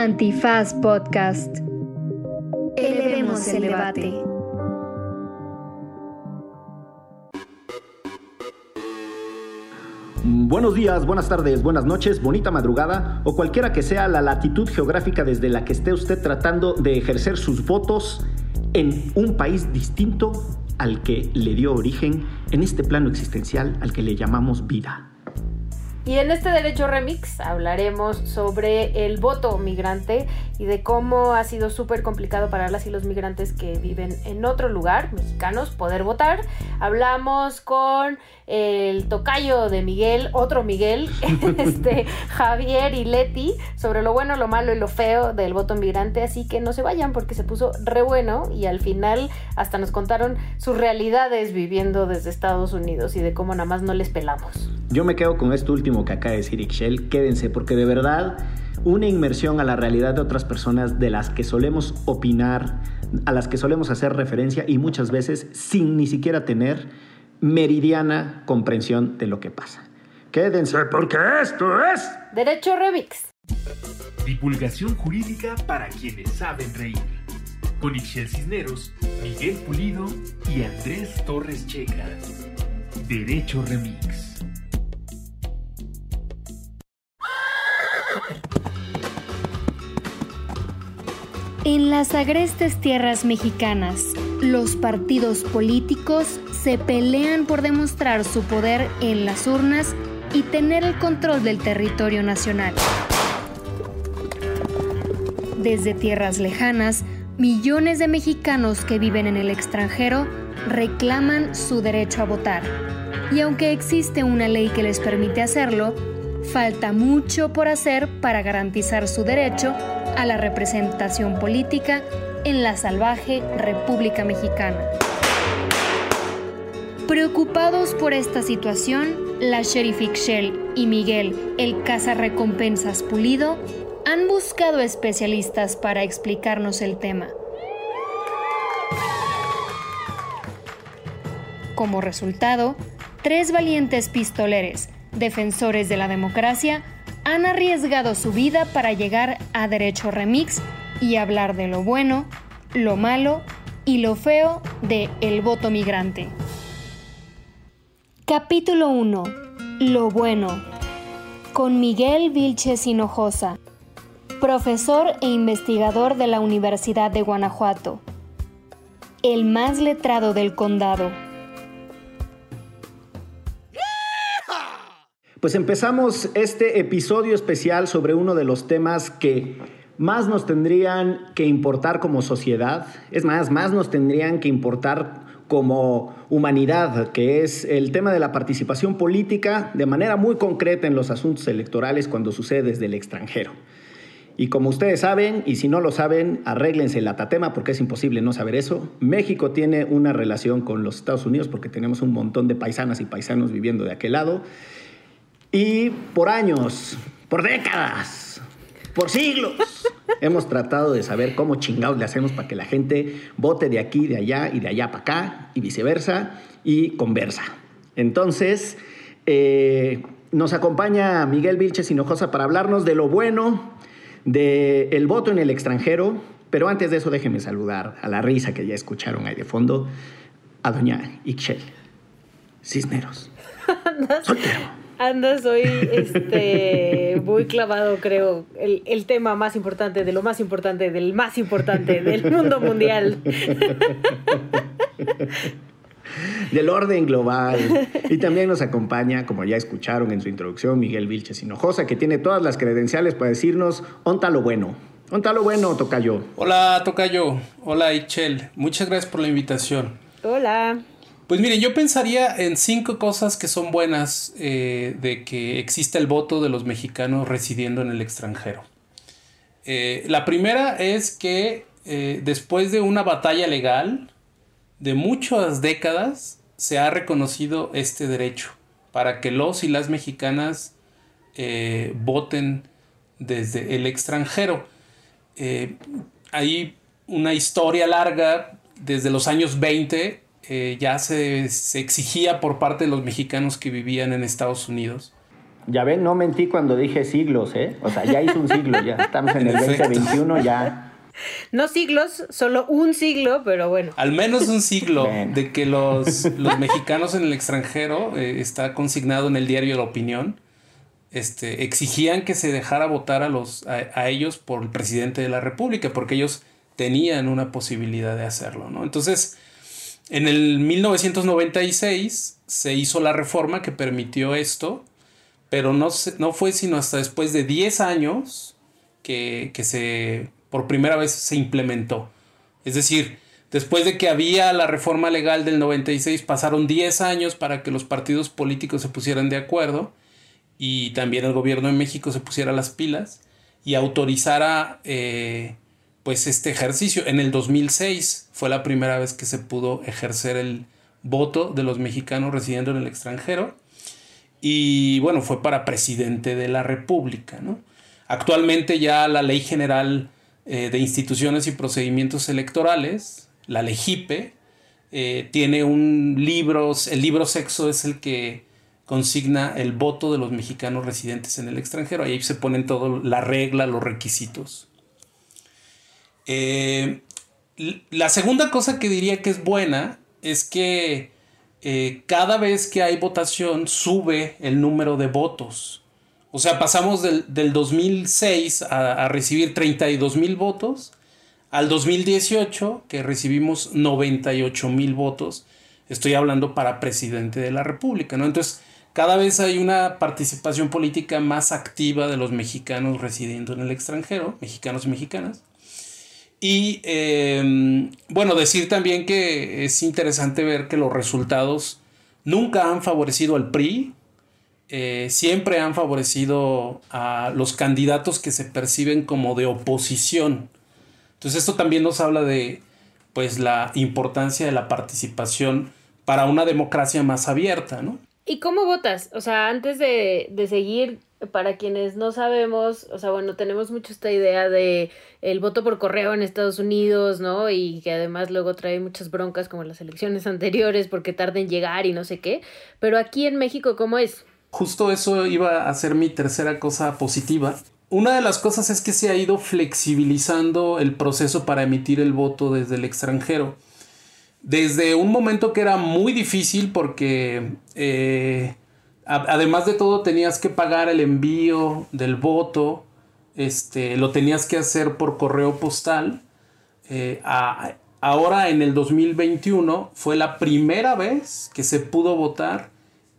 Antifaz Podcast. Elevemos el debate. Buenos días, buenas tardes, buenas noches, bonita madrugada o cualquiera que sea la latitud geográfica desde la que esté usted tratando de ejercer sus votos en un país distinto al que le dio origen en este plano existencial al que le llamamos vida. Y en este Derecho Remix hablaremos sobre el voto migrante y de cómo ha sido súper complicado para las y los migrantes que viven en otro lugar, mexicanos, poder votar. Hablamos con el tocayo de Miguel, otro Miguel, este, Javier y Leti, sobre lo bueno, lo malo y lo feo del voto migrante. Así que no se vayan porque se puso re bueno y al final hasta nos contaron sus realidades viviendo desde Estados Unidos y de cómo nada más no les pelamos. Yo me quedo con esto último que acaba de decir Ixchel. Quédense, porque de verdad una inmersión a la realidad de otras personas de las que solemos opinar, a las que solemos hacer referencia y muchas veces sin ni siquiera tener meridiana comprensión de lo que pasa. Quédense, porque esto es Derecho Remix. Divulgación jurídica para quienes saben reír. Con Ixchel Cisneros, Miguel Pulido y Andrés Torres Checa. Derecho Remix. En las agrestes tierras mexicanas, los partidos políticos se pelean por demostrar su poder en las urnas y tener el control del territorio nacional. Desde tierras lejanas, millones de mexicanos que viven en el extranjero reclaman su derecho a votar. Y aunque existe una ley que les permite hacerlo, falta mucho por hacer para garantizar su derecho a la representación política en la salvaje República Mexicana. Preocupados por esta situación, la sheriff Ixchel y Miguel, el recompensas Pulido, han buscado especialistas para explicarnos el tema. Como resultado, tres valientes pistoleres, defensores de la democracia, han arriesgado su vida para llegar a Derecho Remix y hablar de lo bueno, lo malo y lo feo de El voto migrante. Capítulo 1. Lo bueno. Con Miguel Vilches Hinojosa, profesor e investigador de la Universidad de Guanajuato, el más letrado del condado. Pues empezamos este episodio especial sobre uno de los temas que más nos tendrían que importar como sociedad, es más, más nos tendrían que importar como humanidad, que es el tema de la participación política de manera muy concreta en los asuntos electorales cuando sucede desde el extranjero. Y como ustedes saben, y si no lo saben, arréglense el atatema porque es imposible no saber eso. México tiene una relación con los Estados Unidos porque tenemos un montón de paisanas y paisanos viviendo de aquel lado. Y por años, por décadas, por siglos, hemos tratado de saber cómo chingados le hacemos para que la gente vote de aquí, de allá y de allá para acá y viceversa y conversa. Entonces, eh, nos acompaña Miguel Vilches Hinojosa para hablarnos de lo bueno del voto en el extranjero. Pero antes de eso, déjenme saludar a la risa que ya escucharon ahí de fondo, a doña Ixchel Cisneros. Soltero. Andas hoy este, muy clavado, creo, el, el, tema más importante, de lo más importante, del más importante, del mundo mundial. del orden global. Y también nos acompaña, como ya escucharon en su introducción, Miguel Vilches Hinojosa, que tiene todas las credenciales para decirnos, onta lo bueno. Onta lo bueno, Tocayo. Hola, Tocayo. Hola, Ichel. Muchas gracias por la invitación. Hola. Pues miren, yo pensaría en cinco cosas que son buenas eh, de que exista el voto de los mexicanos residiendo en el extranjero. Eh, la primera es que eh, después de una batalla legal de muchas décadas se ha reconocido este derecho para que los y las mexicanas voten desde el extranjero. hay una historia larga desde los años 20 eh, ya se, exigía por parte de los mexicanos que vivían en Estados Unidos Ya ven, no mentí cuando dije siglos, ¿eh? O sea, ya hizo un siglo, ya estamos en el 2021, ya no siglos, solo un siglo, pero bueno. Al menos un siglo de que los, los mexicanos en el extranjero, eh, está consignado en el diario La Opinión, este, exigían que se dejara votar a, los, a, ellos por el presidente de la República, porque ellos tenían una posibilidad de hacerlo, ¿no? Entonces, en el 1996 se hizo la reforma que permitió esto, pero no, no fue sino hasta después de 10 años que, que se por primera vez se implementó. Es decir, después de que había la reforma legal del 96, pasaron 10 años para que los partidos políticos se pusieran de acuerdo y también el gobierno de México se pusiera las pilas y autorizara eh, pues este ejercicio. En el 2006 fue la primera vez que se pudo ejercer el voto de los mexicanos residiendo en el extranjero y bueno, fue para presidente de la República. ¿no? Actualmente ya la ley general eh, de instituciones y procedimientos electorales, la LEGIPE, eh, tiene un libro, el libro sexo es el que consigna el voto de los mexicanos residentes en el extranjero. Ahí se ponen todo, la regla, los requisitos. Eh, la segunda cosa que diría que es buena es que cada vez que hay votación sube el número de votos. O sea, pasamos del, 2006 a, recibir 32 mil votos al 2018 que recibimos 98 mil votos. Estoy hablando para presidente de la República, ¿no? Entonces, cada vez hay una participación política más activa de los mexicanos residiendo en el extranjero, mexicanos y mexicanas. Y em, bueno, decir también que es interesante ver que los resultados nunca han favorecido al PRI, eh, siempre han favorecido a los candidatos que se perciben como de oposición. Entonces esto también nos habla de pues la importancia de la participación para una democracia más abierta, ¿no? ¿Y cómo votas? O sea, antes de, de seguir, para quienes no sabemos, o sea, bueno, tenemos mucho esta idea de el voto por correo en Estados Unidos, ¿no? Y que además luego trae muchas broncas como las elecciones anteriores porque tarda en llegar y no sé qué. Pero aquí en México, ¿cómo es? Justo eso iba a ser mi tercera cosa positiva. Una de las cosas es que se ha ido flexibilizando el proceso para emitir el voto desde el extranjero. Desde un momento que era muy difícil porque eh, además de todo tenías que pagar el envío del voto, este, lo tenías que hacer por correo postal. Eh, ahora en el 2021 fue la primera vez que se pudo votar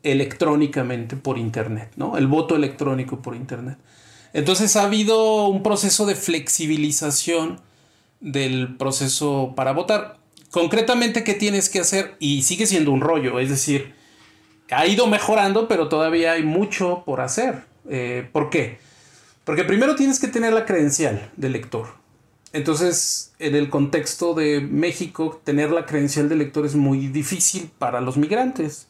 electrónicamente por Internet, ¿no? El voto electrónico por Internet. Entonces ha habido un proceso de flexibilización del proceso para votar. Concretamente, ¿qué tienes que hacer? Y sigue siendo un rollo, es decir, ha ido mejorando, pero todavía hay mucho por hacer. Eh, ¿Por qué? Porque primero tienes que tener la credencial del lector. Entonces, en el contexto de México, tener la credencial de lector es muy difícil para los migrantes.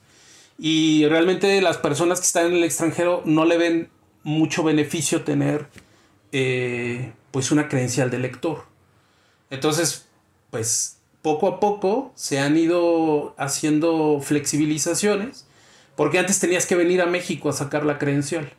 Y realmente las personas que están en el extranjero no le ven mucho beneficio tener eh, pues una credencial de lector. Entonces, pues poco a poco se han ido haciendo flexibilizaciones, porque antes tenías que venir a México a sacar la credencial.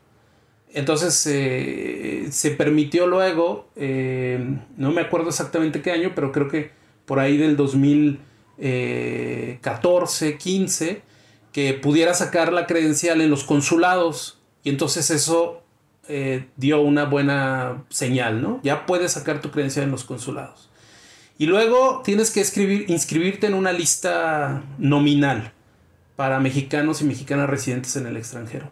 Entonces eh, se permitió luego, eh, no me acuerdo exactamente qué año, pero creo que por ahí del 2014, 15, que pudiera sacar la credencial en los consulados y entonces eso eh, dio una buena señal, ¿no? Ya puedes sacar tu credencial en los consulados. Y luego tienes que escribir, inscribirte en una lista nominal para mexicanos y mexicanas residentes en el extranjero.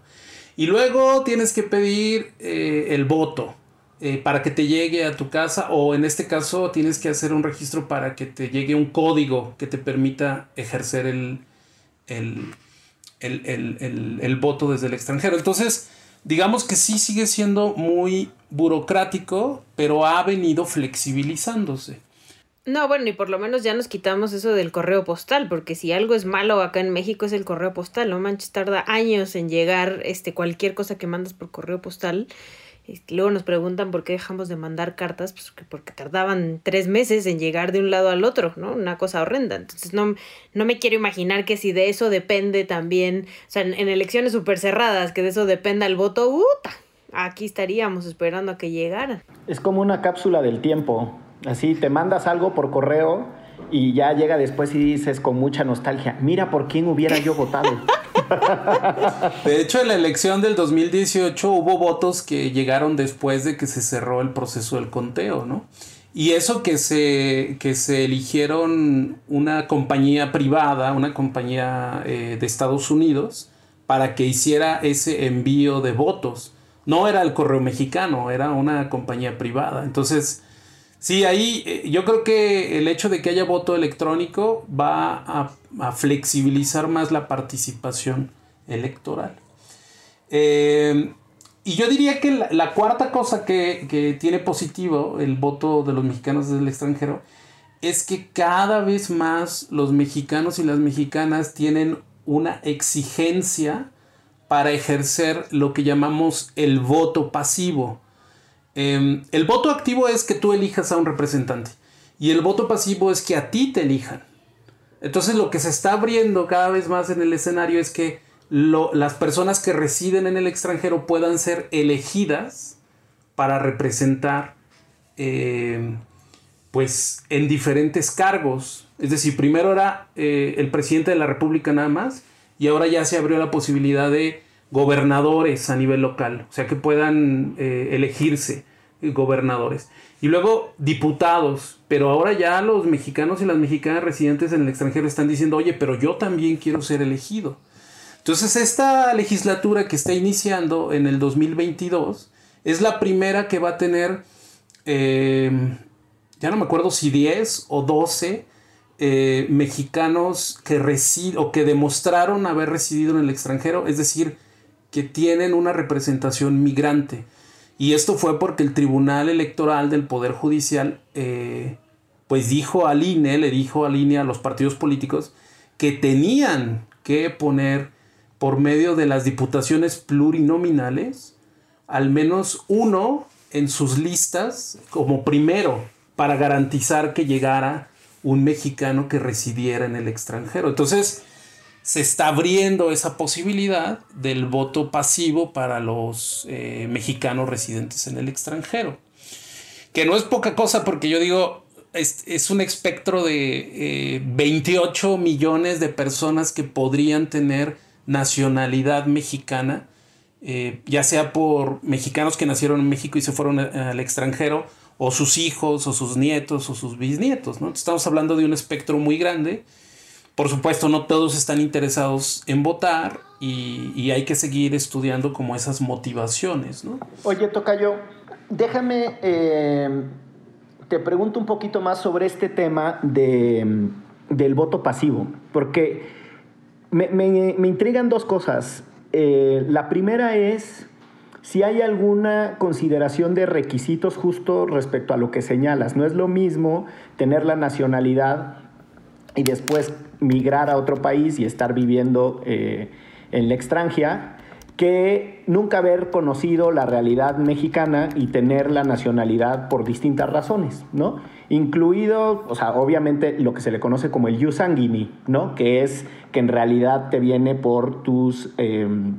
Y luego tienes que pedir eh, el voto eh, para que te llegue a tu casa o en este caso tienes que hacer un registro para que te llegue un código que te permita ejercer el, el, voto desde el extranjero. Entonces, digamos que sí sigue siendo muy burocrático, pero ha venido flexibilizándose. No, bueno, y por lo menos ya nos quitamos eso del correo postal, porque si algo es malo acá en México es el correo postal, no manches, tarda años en llegar este cualquier cosa que mandas por correo postal. luego nos preguntan por qué dejamos de mandar cartas, pues porque tardaban tres meses en llegar de un lado al otro, ¿no? Una cosa horrenda. Entonces no, no me quiero imaginar que si de eso depende también, o sea, en, elecciones súper cerradas, que de eso dependa el voto, ¡uta! aquí estaríamos esperando a que llegara. Es como una cápsula del tiempo. Así, te mandas algo por correo y ya llega después y dices con mucha nostalgia, mira por quién hubiera yo votado. De hecho, en la elección del 2018 hubo votos que llegaron después de que se cerró el proceso del conteo, ¿no? Y eso que se, que se eligieron una compañía privada, una compañía eh, de Estados Unidos, para que hiciera ese envío de votos. No era el correo mexicano, era una compañía privada. Entonces, sí, ahí eh, yo creo que el hecho de que haya voto electrónico va a, flexibilizar más la participación electoral. Eh, y yo diría que la, cuarta cosa que, que, tiene positivo el voto de los mexicanos desde el extranjero es que cada vez más los mexicanos y las mexicanas tienen una exigencia para ejercer lo que llamamos el voto pasivo. Em, el voto activo es que tú elijas a un representante y el voto pasivo es que a ti te elijan. Entonces lo que se está abriendo cada vez más en el escenario es que las personas que residen en el extranjero puedan ser elegidas para representar em, pues en diferentes cargos. Es decir, primero era eh, el presidente de la República nada más y ahora ya se abrió la posibilidad de gobernadores a nivel local, o sea que puedan eh, elegirse gobernadores. Y luego diputados, pero ahora ya los mexicanos y las mexicanas residentes en el extranjero están diciendo, oye, pero yo también quiero ser elegido. Entonces esta legislatura que está iniciando en el 2022 es la primera que va a tener, eh, ya no me acuerdo si 10 o 12 eh, mexicanos que residen o que demostraron haber residido en el extranjero, es decir, que tienen una representación migrante. Y esto fue porque el Tribunal Electoral del Poder Judicial, eh, pues dijo al INE, le dijo al INE a los partidos políticos, que tenían que poner por medio de las diputaciones plurinominales al menos uno en sus listas como primero para garantizar que llegara un mexicano que residiera en el extranjero. Entonces, se está abriendo esa posibilidad del voto pasivo para los eh, mexicanos residentes en el extranjero. Que no es poca cosa porque yo digo, es, un espectro de 28 eh, millones de personas que podrían tener nacionalidad mexicana, eh, ya sea por mexicanos que nacieron en México y se fueron al extranjero, o sus hijos, o sus nietos, o sus bisnietos. ¿no? Estamos hablando de un espectro muy grande. Por supuesto, no todos están interesados en votar y, hay que seguir estudiando como esas motivaciones. ¿no? Oye, Tocayo, déjame, eh, te pregunto un poquito más sobre este tema de, del voto pasivo, porque me, me, intrigan dos cosas. Eh, la primera es si hay alguna consideración de requisitos justo respecto a lo que señalas. No es lo mismo tener la nacionalidad y después migrar a otro país y estar viviendo eh, en la extranjera que nunca haber conocido la realidad mexicana y tener la nacionalidad por distintas razones, ¿no? Incluido, o sea, obviamente lo que se le conoce como el jus ¿no? Que es que en realidad te viene por tus... Em,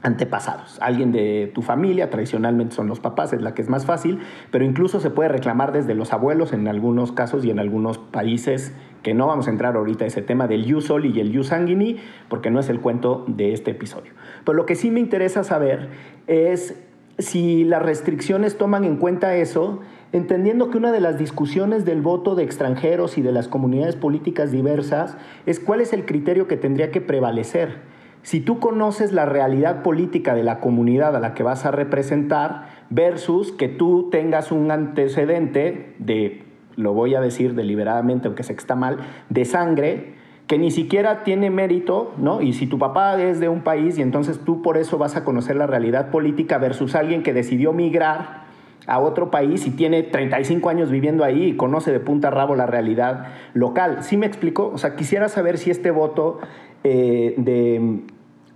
antepasados, alguien de tu familia, tradicionalmente son los papás, es la que es más fácil, pero incluso se puede reclamar desde los abuelos en algunos casos y en algunos países que no vamos a entrar ahorita a ese tema del ius y el ius sanguini, porque no es el cuento de este episodio. Pero lo que sí me interesa saber es si las restricciones toman en cuenta eso, entendiendo que una de las discusiones del voto de extranjeros y de las comunidades políticas diversas es cuál es el criterio que tendría que prevalecer si tú conoces la realidad política de la comunidad a la que vas a representar versus que tú tengas un antecedente de, lo voy a decir deliberadamente aunque sé que está mal, de sangre, que ni siquiera tiene mérito, ¿no? Y si tu papá es de un país y entonces tú por eso vas a conocer la realidad política versus alguien que decidió migrar a otro país y tiene 35 años viviendo ahí y conoce de punta a rabo la realidad local. ¿Sí me explico? O sea, quisiera saber si este voto eh, de,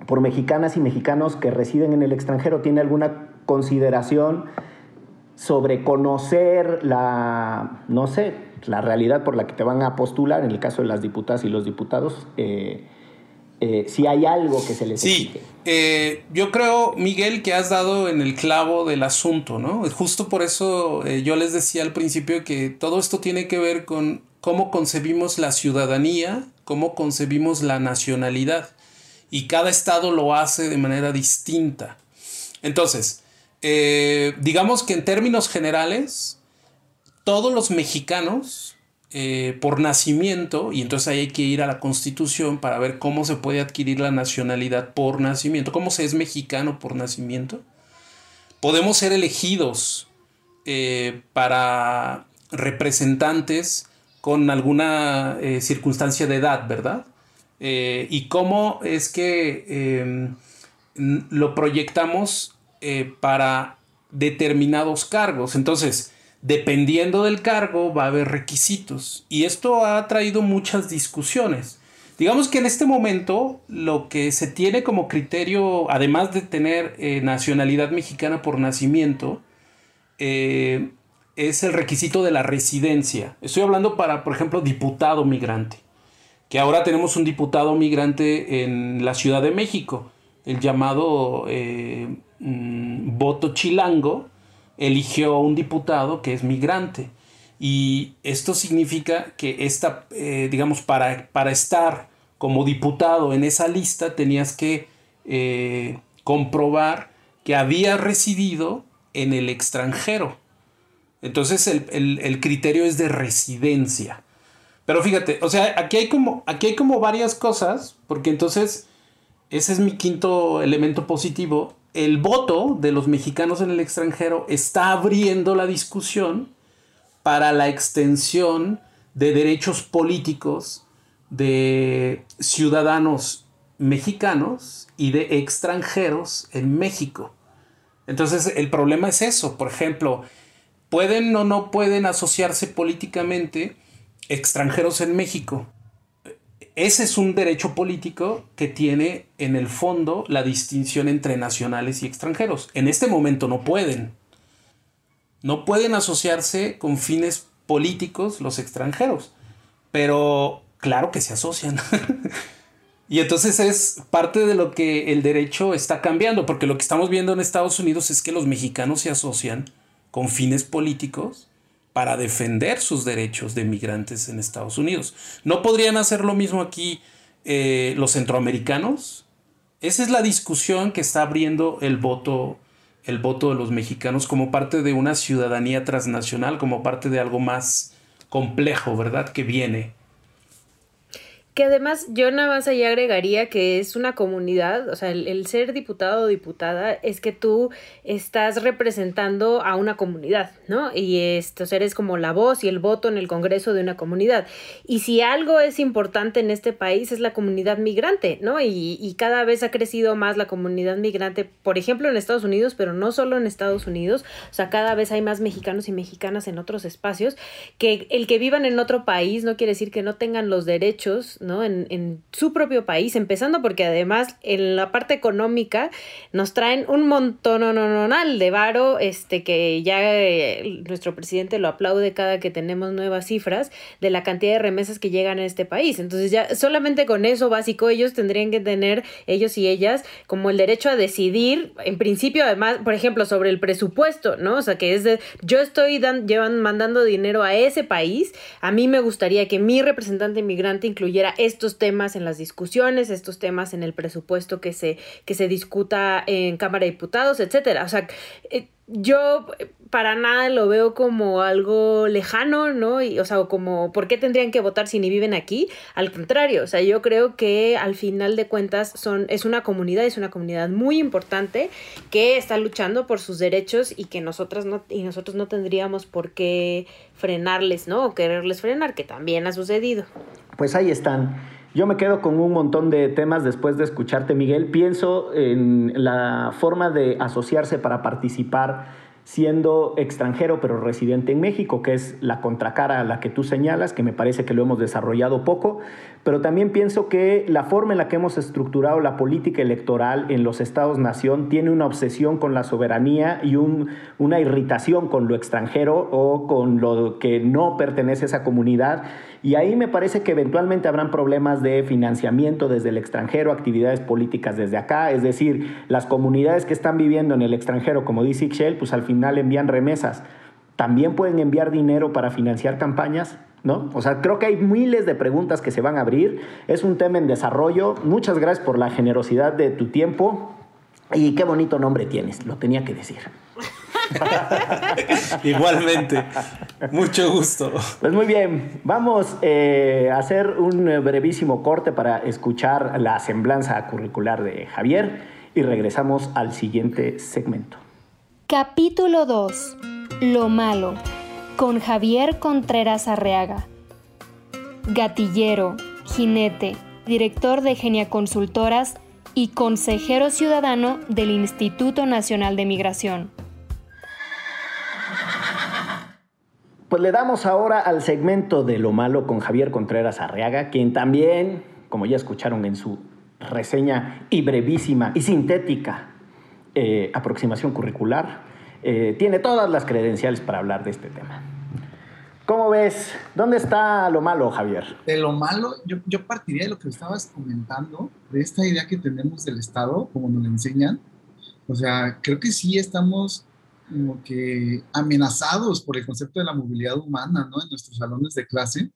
por mexicanas y mexicanos que residen en el extranjero tiene alguna consideración sobre conocer la, no sé, la realidad por la que te van a postular, en el caso de las diputadas y los diputados, eh, eh, si hay algo que se les sí, eh, yo creo, Miguel, que has dado en el clavo del asunto, ¿no? Justo por eso yo les decía al principio que todo esto tiene que ver con cómo concebimos la ciudadanía, cómo concebimos la nacionalidad. Y cada estado lo hace de manera distinta. Entonces, digamos que en términos generales, todos los mexicanos eh, por nacimiento, y entonces ahí hay que ir a la constitución para ver cómo se puede adquirir la nacionalidad por nacimiento, cómo se es mexicano por nacimiento. Podemos ser elegidos eh, para representantes con alguna eh, circunstancia de edad, ¿verdad? y cómo es que em, lo proyectamos para determinados cargos. Entonces, dependiendo del cargo va a haber requisitos y esto ha traído muchas discusiones. Digamos que en este momento lo que se tiene como criterio, además de tener eh, nacionalidad mexicana por nacimiento, eh, es el requisito de la residencia. Estoy hablando para, por ejemplo, diputado migrante, que ahora tenemos un diputado migrante en la Ciudad de México, el llamado eh, mm, voto chilango, eligió un diputado que es migrante. Y esto significa que esta, eh, digamos, para, para, estar como diputado en esa lista tenías que eh, comprobar que había residido en el extranjero. Entonces el, criterio es de residencia. Pero fíjate, o sea, aquí hay, como, aquí hay como varias cosas, porque entonces ese es mi quinto elemento positivo el voto de los mexicanos en el extranjero está abriendo la discusión para la extensión de derechos políticos de ciudadanos mexicanos y de extranjeros en México. Entonces el problema es eso, por ejemplo, pueden o no pueden asociarse políticamente extranjeros en México ese es un derecho político que tiene en el fondo la distinción entre nacionales y extranjeros. En este momento no pueden. No pueden asociarse con fines políticos los extranjeros. Pero claro que se asocian. y entonces es parte de lo que el derecho está cambiando, porque lo que estamos viendo en Estados Unidos es que los mexicanos se asocian con fines políticos para defender sus derechos de migrantes en Estados Unidos. ¿No podrían hacer lo mismo aquí eh, los centroamericanos? Esa es la discusión que está abriendo el voto, el voto de los mexicanos como parte de una ciudadanía transnacional, como parte de algo más complejo, ¿verdad? Que viene. Que además yo nada más ahí agregaría que es una comunidad, o sea, el, ser diputado o diputada es que tú estás representando a una comunidad, ¿no? Y estos eres como la voz y el voto en el Congreso de una comunidad. Y si algo es importante en este país es la comunidad migrante, ¿no? Y, y cada vez ha crecido más la comunidad migrante, por ejemplo, en Estados Unidos, pero no solo en Estados Unidos, o sea, cada vez hay más mexicanos y mexicanas en otros espacios, que el que vivan en otro país no quiere decir que no tengan los derechos ¿no? En, en, su propio país, empezando porque además en la parte económica nos traen un montón de varo, este, que ya eh, nuestro presidente lo aplaude cada que tenemos nuevas cifras de la cantidad de remesas que llegan a este país. Entonces ya solamente con eso básico ellos tendrían que tener, ellos y ellas, como el derecho a decidir, en principio además, por ejemplo, sobre el presupuesto, ¿no? O sea, que es de, yo estoy dan, llevan, mandando dinero a ese país, a mí me gustaría que mi representante inmigrante incluyera estos temas en las discusiones, estos temas en el presupuesto que se, que se discuta en Cámara de Diputados, etcétera. O sea, eh, yo para nada lo veo como algo lejano, ¿no? Y, o sea, como, ¿por qué tendrían que votar si ni viven aquí? Al contrario, o sea, yo creo que al final de cuentas son, es una comunidad, es una comunidad muy importante que está luchando por sus derechos y que nosotras no, y nosotros no tendríamos por qué frenarles, ¿no? O quererles frenar, que también ha sucedido. Pues ahí están. Yo me quedo con un montón de temas después de escucharte, Miguel. Pienso en la forma de asociarse para participar siendo extranjero pero residente en México, que es la contracara a la que tú señalas, que me parece que lo hemos desarrollado poco, pero también pienso que la forma en la que hemos estructurado la política electoral en los estados-nación tiene una obsesión con la soberanía y una irritación con lo extranjero o con lo que no pertenece a esa comunidad. Y ahí me parece que eventualmente habrán problemas de financiamiento desde el extranjero, actividades políticas desde acá, es decir, las comunidades que están viviendo en el extranjero, como dice Ixchel, pues al final envían remesas. ¿También pueden enviar dinero para financiar campañas? ¿No? O sea, creo que hay miles de preguntas que se van a abrir. Es un tema en desarrollo. Muchas gracias por la generosidad de tu tiempo. Y qué bonito nombre tienes, lo tenía que decir. Igualmente, mucho gusto. Pues muy bien, vamos eh, a hacer un brevísimo corte para escuchar la semblanza curricular de Javier y regresamos al siguiente segmento. Capítulo 2. Lo malo. Con Javier Contreras Arreaga. Gatillero, jinete, director de Genia Consultoras y consejero ciudadano del Instituto Nacional de Migración. Pues le damos ahora al segmento de lo malo con Javier Contreras Arriaga, quien también, como ya escucharon en su reseña y brevísima y sintética eh, aproximación curricular, eh, tiene todas las credenciales para hablar de este tema. ¿Cómo ves? ¿Dónde está lo malo, Javier? De lo malo, yo, yo partiría de lo que estabas comentando, de esta idea que tenemos del Estado, como nos lo enseñan. O sea, creo que sí estamos como que amenazados por el concepto de la movilidad humana, ¿no? En nuestros salones de clase,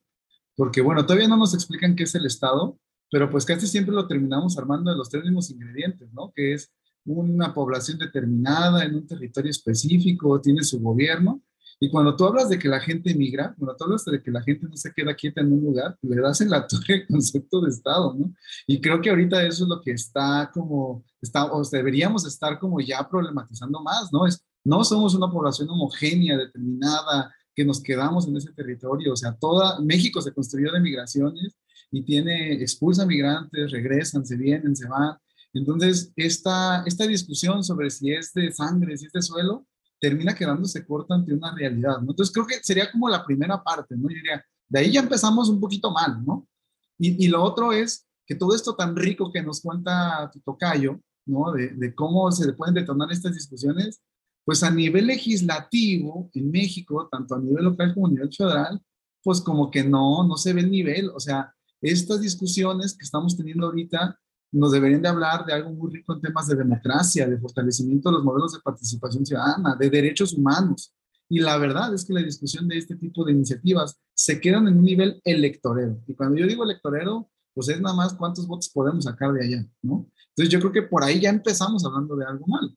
porque bueno, todavía no nos explican qué es el Estado, pero pues casi siempre lo terminamos armando de los tres mismos ingredientes, ¿no? Que es una población determinada en un territorio específico, tiene su gobierno, y cuando tú hablas de que la gente migra, cuando tú hablas de que la gente no se queda quieta en un lugar, le das en la torre el concepto de Estado, ¿no? Y creo que ahorita eso es lo que está como, está, o deberíamos estar como ya problematizando más, ¿no? Es no somos una población homogénea, determinada, que nos quedamos en ese territorio. O sea, toda México se construyó de migraciones y tiene, expulsa migrantes, regresan, se vienen, se van. Entonces, esta, esta discusión sobre si es de sangre, si es de suelo, termina quedándose corta ante una realidad, ¿no? Entonces, creo que sería como la primera parte, ¿no? Yo diría, de ahí ya empezamos un poquito mal, ¿no? Y, y lo otro es que todo esto tan rico que nos cuenta tu tocayo, ¿no? De, de cómo se pueden detonar estas discusiones, pues a nivel legislativo en México, tanto a nivel local como a nivel federal, pues como que no, no se ve el nivel. O sea, estas discusiones que estamos teniendo ahorita nos deberían de hablar de algo muy rico en temas de democracia, de fortalecimiento de los modelos de participación ciudadana, de derechos humanos. Y la verdad es que la discusión de este tipo de iniciativas se quedan en un nivel electorero. Y cuando yo digo electorero, pues es nada más cuántos votos podemos sacar de allá, ¿no? Entonces yo creo que por ahí ya empezamos hablando de algo mal.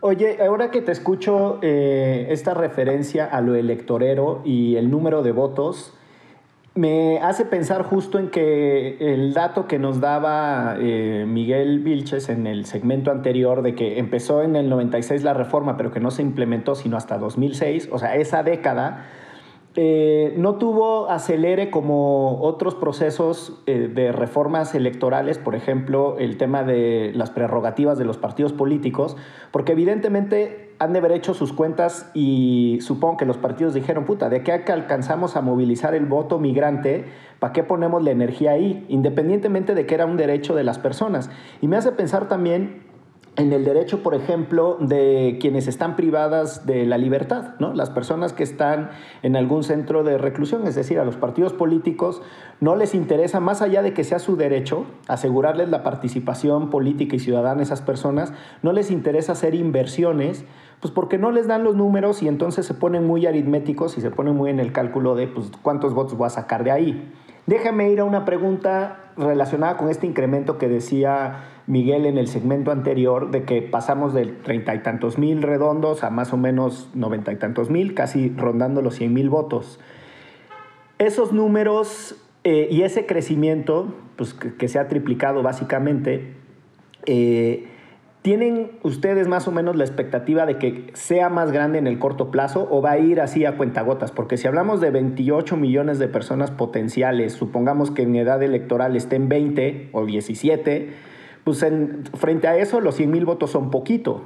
Oye, ahora que te escucho eh, esta referencia a lo electorero y el número de votos, me hace pensar justo en que el dato que nos daba eh, Miguel Vilches en el segmento anterior de que empezó en el 96 la reforma, pero que no se implementó sino hasta 2006, o sea, esa década, eh, no tuvo acelere como otros procesos eh, de reformas electorales, por ejemplo, el tema de las prerrogativas de los partidos políticos, porque evidentemente han de haber hecho sus cuentas y supongo que los partidos dijeron, puta, de qué alcanzamos a movilizar el voto migrante, ¿para qué ponemos la energía ahí? Independientemente de que era un derecho de las personas. Y me hace pensar también en el derecho, por ejemplo, de quienes están privadas de la libertad, ¿no? Las personas que están en algún centro de reclusión, es decir, a los partidos políticos no les interesa, más allá de que sea su derecho, asegurarles la participación política y ciudadana a esas personas, no les interesa hacer inversiones, pues porque no les dan los números y entonces se ponen muy aritméticos y se ponen muy en el cálculo de pues, cuántos votos voy a sacar de ahí. Déjame ir a una pregunta relacionada con este incremento que decía Miguel en el segmento anterior de que pasamos de treinta y tantos mil redondos a más o menos noventa y tantos mil, casi rondando los cien mil votos. Esos números eh, y ese crecimiento, pues que, se ha triplicado básicamente, eh, ¿tienen ustedes más o menos la expectativa de que sea más grande en el corto plazo o va a ir así a cuentagotas? Porque si hablamos de 28 millones de personas potenciales, supongamos que en edad electoral estén 20 o 17, pues frente a eso los 100 mil votos son poquito,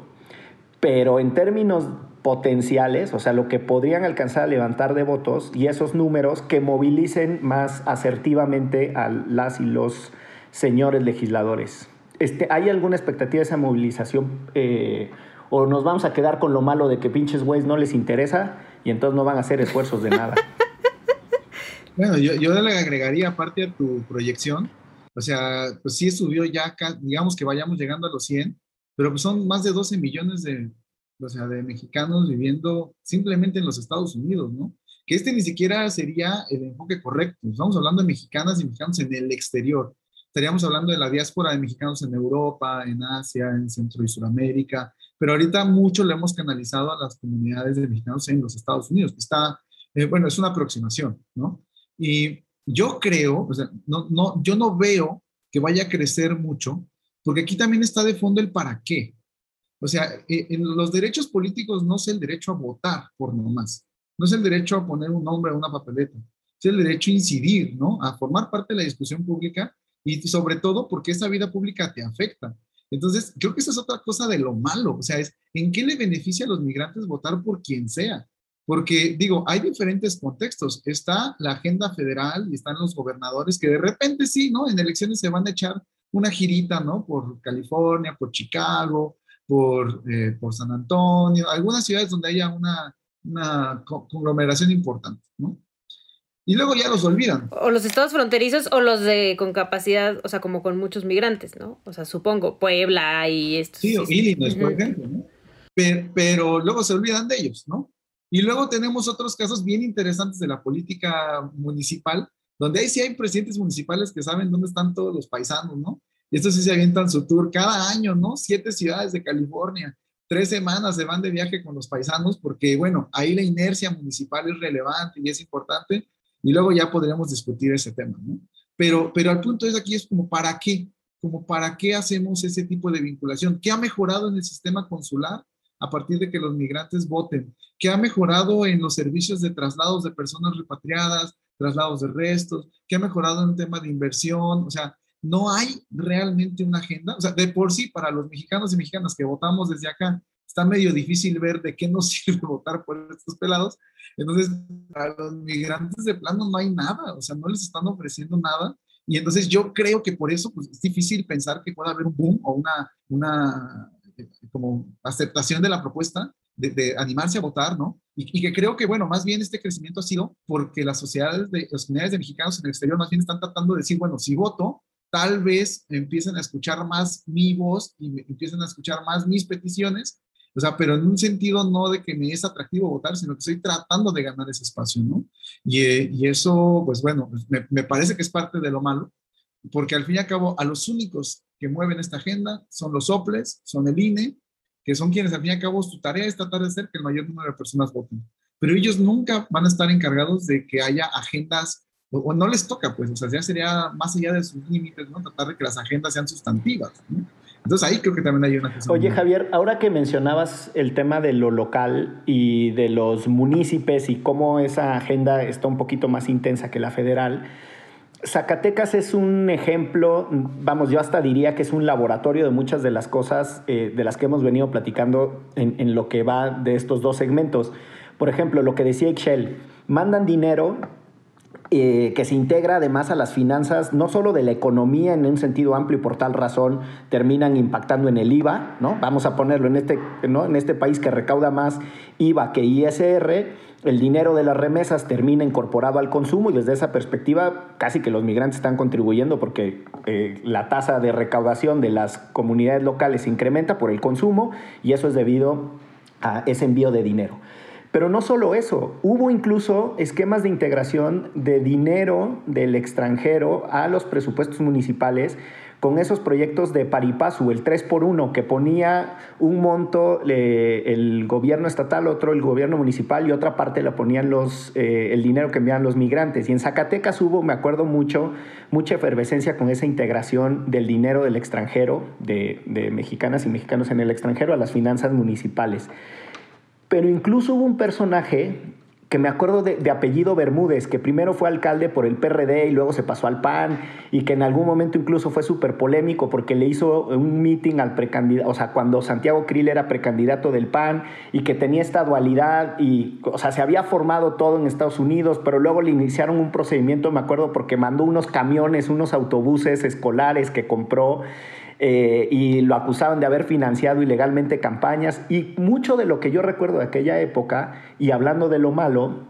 pero en términos potenciales, o sea, lo que podrían alcanzar a levantar de votos y esos números que movilicen más asertivamente a las y los señores legisladores. Este, ¿Hay alguna expectativa de esa movilización eh, o nos vamos a quedar con lo malo de que pinches güeyes no les interesa y entonces no van a hacer esfuerzos de nada? Bueno, yo, yo le agregaría aparte a tu proyección, o sea, pues sí subió ya, digamos que vayamos llegando a los 100, pero pues son más de 12 millones de, o sea, de mexicanos viviendo simplemente en los Estados Unidos, ¿no? Que este ni siquiera sería el enfoque correcto. Estamos hablando de mexicanas y mexicanos en el exterior. Estaríamos hablando de la diáspora de mexicanos en Europa, en Asia, en Centro y Sudamérica, pero ahorita mucho lo hemos canalizado a las comunidades de mexicanos en los Estados Unidos, está, eh, bueno, es una aproximación, ¿no? Y yo creo, o sea, no, no, yo no veo que vaya a crecer mucho, porque aquí también está de fondo el para qué. O sea, eh, en los derechos políticos no es el derecho a votar por nomás, no es el derecho a poner un nombre a una papeleta, es el derecho a incidir, ¿no? A formar parte de la discusión pública y sobre todo porque esa vida pública te afecta. Entonces, creo que esa es otra cosa de lo malo, o sea, es en qué le beneficia a los migrantes votar por quien sea. Porque digo, hay diferentes contextos. Está la agenda federal y están los gobernadores que de repente sí, ¿no? En elecciones se van a echar una girita, ¿no? Por California, por Chicago, por, eh, por San Antonio, algunas ciudades donde haya una, una conglomeración importante, ¿no? y luego ya los olvidan. O los estados fronterizos o los de con capacidad, o sea, como con muchos migrantes, ¿no? O sea, supongo, Puebla y estos. Sí, Illinois, por ejemplo, ¿no? Pero, pero, luego se olvidan de ellos, ¿no? Y luego tenemos otros casos bien interesantes de la política municipal, donde ahí sí hay presidentes municipales que saben dónde están todos los paisanos, ¿no? Y estos sí se avientan su tour cada año, ¿no? Siete ciudades de California, tres semanas se van de viaje con los paisanos porque, bueno, ahí la inercia municipal es relevante y es importante y luego ya podríamos discutir ese tema, ¿no? Pero, pero al punto es aquí es como, ¿para qué? Como, ¿para qué hacemos ese tipo de vinculación? ¿Qué ha mejorado en el sistema consular a partir de que los migrantes voten? ¿Qué ha mejorado en los servicios de traslados de personas repatriadas, traslados de restos? ¿Qué ha mejorado en tema de inversión? O sea, no hay realmente una agenda. O sea, de por sí, para los mexicanos y mexicanas que votamos desde acá, está medio difícil ver de qué nos sirve votar por estos pelados, entonces, a los migrantes de plano no hay nada, o sea, no les están ofreciendo nada. Y entonces yo creo que por eso pues, es difícil pensar que pueda haber un boom o una, una eh, como aceptación de la propuesta de, animarse a votar, ¿no? Y, que creo que, bueno, más bien este crecimiento ha sido porque las sociedades, de, las comunidades de mexicanos en el exterior más bien están tratando de decir, bueno, si voto, tal vez empiecen a escuchar más mi voz y empiecen a escuchar más mis peticiones o sea, pero en un sentido no de que me es atractivo votar, sino que estoy tratando de ganar ese espacio, ¿no? Y, eh, y eso, pues bueno, pues me, me, parece que es parte de lo malo, porque al fin y al cabo, a los únicos que mueven esta agenda son los OPLES, son el INE, que son quienes al fin y al cabo su tarea es tratar de hacer que el mayor número de personas voten. Pero ellos nunca van a estar encargados de que haya agendas, o, o no les toca, pues, o sea, ya sería más allá de sus límites, ¿no? Tratar de que las agendas sean sustantivas, ¿no? Entonces ahí creo que también hay una cosa. Oye, Javier, ahora que mencionabas el tema de lo local y de los municipios y cómo esa agenda está un poquito más intensa que la federal, Zacatecas es un ejemplo, vamos, yo hasta diría que es un laboratorio de muchas de las cosas eh, de las que hemos venido platicando en, lo que va de estos dos segmentos. Por ejemplo, lo que decía Excel, mandan dinero eh, que se integra además a las finanzas, no solo de la economía en un sentido amplio y por tal razón terminan impactando en el IVA, ¿no? Vamos a ponerlo en este, ¿no? en este país que recauda más IVA que ISR, el dinero de las remesas termina incorporado al consumo y desde esa perspectiva casi que los migrantes están contribuyendo porque eh, la tasa de recaudación de las comunidades locales se incrementa por el consumo y eso es debido a ese envío de dinero. Pero no solo eso, hubo incluso esquemas de integración de dinero del extranjero a los presupuestos municipales con esos proyectos de paripasu, el 3 por 1, que ponía un monto el gobierno estatal, otro el gobierno municipal y otra parte la ponían los, eh, el dinero que enviaban los migrantes. Y en Zacatecas hubo, me acuerdo mucho, mucha efervescencia con esa integración del dinero del extranjero, de, de mexicanas y mexicanos en el extranjero, a las finanzas municipales. Pero incluso hubo un personaje que me acuerdo de, apellido Bermúdez, que primero fue alcalde por el PRD y luego se pasó al PAN, y que en algún momento incluso fue súper polémico porque le hizo un meeting al precandidato, o sea, cuando Santiago Krill era precandidato del PAN, y que tenía esta dualidad, y, o sea, se había formado todo en Estados Unidos, pero luego le iniciaron un procedimiento, me acuerdo, porque mandó unos camiones, unos autobuses escolares que compró. Eh, y lo acusaban de haber financiado ilegalmente campañas. Y mucho de lo que yo recuerdo de aquella época, y hablando de lo malo,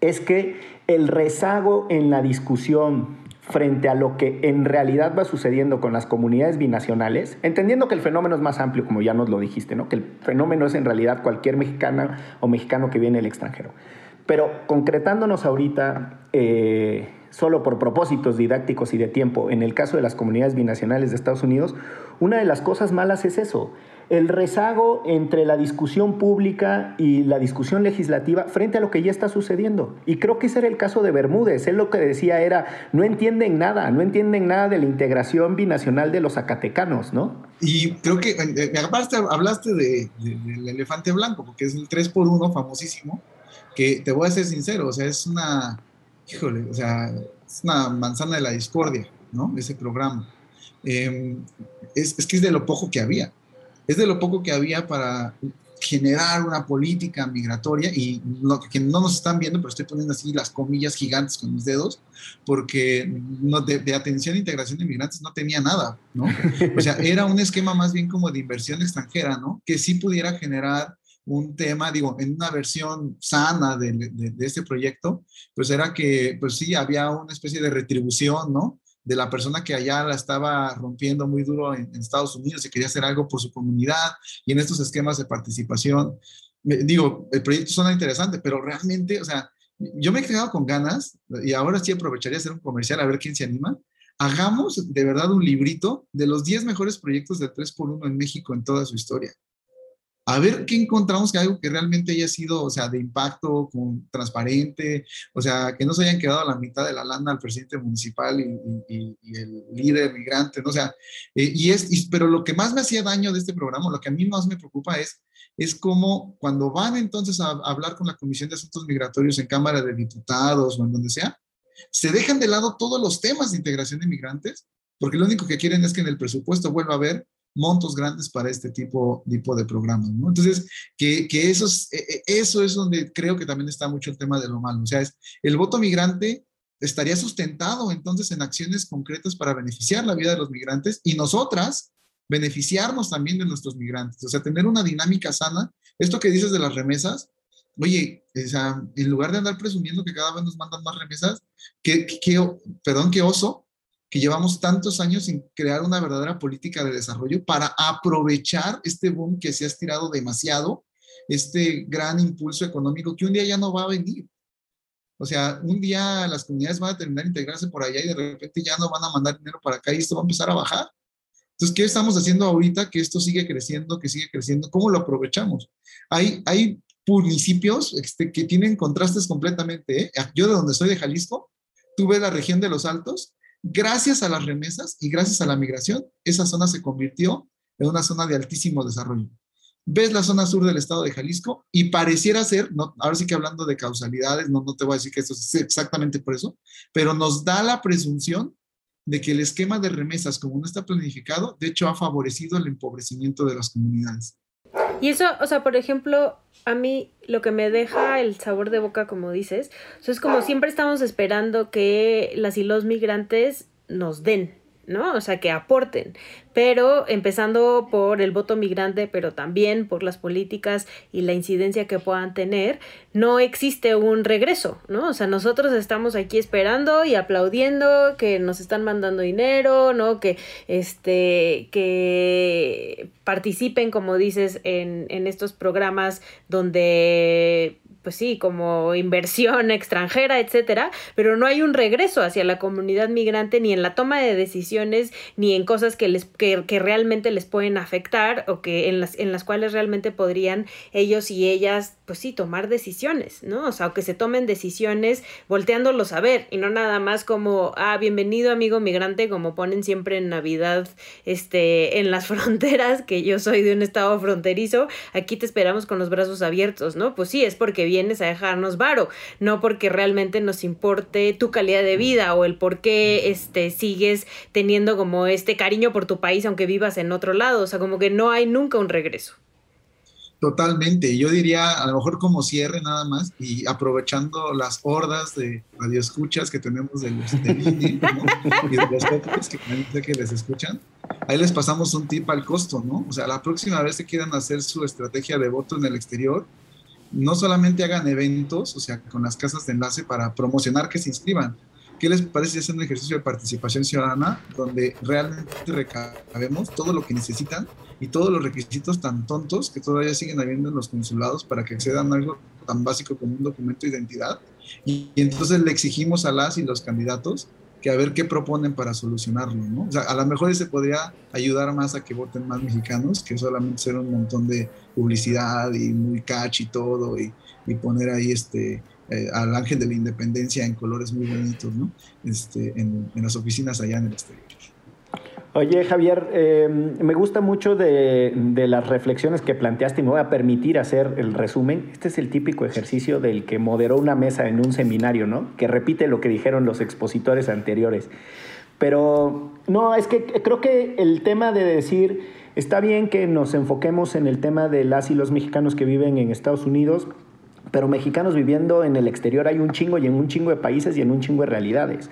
es que el rezago en la discusión frente a lo que en realidad va sucediendo con las comunidades binacionales, entendiendo que el fenómeno es más amplio, como ya nos lo dijiste, ¿no? que el fenómeno es en realidad cualquier mexicana o mexicano que viene del extranjero. Pero concretándonos ahorita, eh, solo por propósitos didácticos y de tiempo, en el caso de las comunidades binacionales de Estados Unidos, una de las cosas malas es eso, el rezago entre la discusión pública y la discusión legislativa frente a lo que ya está sucediendo. Y creo que ese era el caso de Bermúdez. Él lo que decía era, no entienden nada, no entienden nada de la integración binacional de los zacatecanos, ¿no? Y creo que, eh, aparte hablaste de, del elefante blanco, porque es el 3 por 1 famosísimo, que te voy a ser sincero, o sea, es una híjole, o sea, es una manzana de la discordia, ¿no? Ese programa. Em, es, es, que es de lo poco que había. Es de lo poco que había para generar una política migratoria y lo que no nos están viendo, pero estoy poniendo así las comillas gigantes con mis dedos, porque de, de, atención e integración de migrantes no tenía nada, ¿no? O sea, era un esquema más bien como de inversión extranjera, ¿no? Que sí pudiera generar un tema, digo, en una versión sana de, de, este proyecto, pues era que, pues sí, había una especie de retribución, ¿no? De la persona que allá la estaba rompiendo muy duro en, Estados Unidos y quería hacer algo por su comunidad y en estos esquemas de participación. Digo, el proyecto suena interesante, pero realmente, o sea, yo me he quedado con ganas y ahora sí aprovecharía hacer un comercial a ver quién se anima. Hagamos de verdad un librito de los 10 mejores proyectos de 3x1 en México en toda su historia a ver qué encontramos que algo que realmente haya sido, o sea, de impacto, con, transparente, o sea, que no se hayan quedado a la mitad de la lana al presidente municipal y, el líder migrante, ¿no? O sea, eh, y es, pero lo que más me hacía daño de este programa, lo que a mí más me preocupa es, es cómo cuando van entonces a, a hablar con la Comisión de Asuntos Migratorios en Cámara de Diputados o en donde sea, se dejan de lado todos los temas de integración de migrantes, porque lo único que quieren es que en el presupuesto vuelva a haber montos grandes para este tipo, tipo de programas, ¿no? Entonces, que, que eso, es, e, e, eso es donde creo que también está mucho el tema de lo malo. O sea, es, el voto migrante estaría sustentado entonces en acciones concretas para beneficiar la vida de los migrantes y nosotras beneficiarnos también de nuestros migrantes. O sea, tener una dinámica sana. Esto que dices de las remesas, oye, o sea, en lugar de andar presumiendo que cada vez nos mandan más remesas, que, que perdón, qué oso que llevamos tantos años sin crear una verdadera política de desarrollo para aprovechar este boom que se ha estirado demasiado, este gran impulso económico que un día ya no va a venir. O sea, un día las comunidades van a terminar de integrarse por allá y de repente ya no van a mandar dinero para acá y esto va a empezar a bajar. Entonces, ¿qué estamos haciendo ahorita que esto sigue creciendo, que sigue creciendo? ¿Cómo lo aprovechamos? Hay, hay municipios este, que tienen contrastes completamente. ¿eh? Yo de donde soy, de Jalisco, tuve la región de los Altos Gracias a las remesas y gracias a la migración, esa zona se convirtió en una zona de altísimo desarrollo. Ves la zona sur del estado de Jalisco y pareciera ser, no, ahora sí que hablando de causalidades, no, no te voy a decir que esto es exactamente por eso, pero nos da la presunción de que el esquema de remesas, como no está planificado, de hecho ha favorecido el empobrecimiento de las comunidades. Y eso, o sea, por ejemplo, a mí lo que me deja el sabor de boca, como dices, es como siempre estamos esperando que las y los migrantes nos den, ¿no? O sea, que aporten pero empezando por el voto migrante, pero también por las políticas y la incidencia que puedan tener, no existe un regreso, ¿no? O sea, nosotros estamos aquí esperando y aplaudiendo que nos están mandando dinero, ¿no? Que este, que participen, como dices, en, en estos programas donde pues sí, como inversión extranjera, etcétera, pero no hay un regreso hacia la comunidad migrante ni en la toma de decisiones ni en cosas que les que, realmente les pueden afectar o que en las, en las cuales realmente podrían ellos y ellas, pues sí, tomar decisiones, ¿no? O sea, o que se tomen decisiones volteándolos a ver y no nada más como, ah, bienvenido amigo migrante, como ponen siempre en Navidad, este, en las fronteras, que yo soy de un estado fronterizo, aquí te esperamos con los brazos abiertos, ¿no? Pues sí, es porque vienes a dejarnos varo, no porque realmente nos importe tu calidad de vida o el por qué este, sigues teniendo como este cariño por tu país aunque vivas en otro lado, o sea, como que no hay nunca un regreso. Totalmente. Yo diría, a lo mejor como cierre nada más, y aprovechando las hordas de radioescuchas que tenemos de los del INE, y de los podcasts que, que les escuchan, ahí les pasamos un tip al costo, ¿no? O sea, la próxima vez que quieran hacer su estrategia de voto en el exterior, no solamente hagan eventos, o sea, con las casas de enlace para promocionar que se inscriban. ¿Qué les parece si hacen un ejercicio de participación ciudadana donde realmente recabemos todo lo que necesitan y todos los requisitos tan tontos que todavía siguen habiendo en los consulados para que accedan a algo tan básico como un documento de identidad. Y, entonces le exigimos a las y los candidatos que a ver qué proponen para solucionarlo, ¿no? O sea, a lo mejor ese podría ayudar más a que voten más mexicanos que solamente ser un montón de publicidad y muy catch y todo y, y poner ahí este eh, al ángel de la independencia en colores muy bonitos, ¿no? Este, en, en las oficinas allá en el exterior. Oye, Javier, em, me gusta mucho de, las reflexiones que planteaste y me voy a permitir hacer el resumen. Este es el típico ejercicio del que moderó una mesa en un seminario, ¿no? Que repite lo que dijeron los expositores anteriores. Pero no, es que creo que el tema de decir, está bien que nos enfoquemos en el tema de las y los mexicanos que viven en Estados Unidos, pero mexicanos viviendo en el exterior hay un chingo y en un chingo de países y en un chingo de realidades.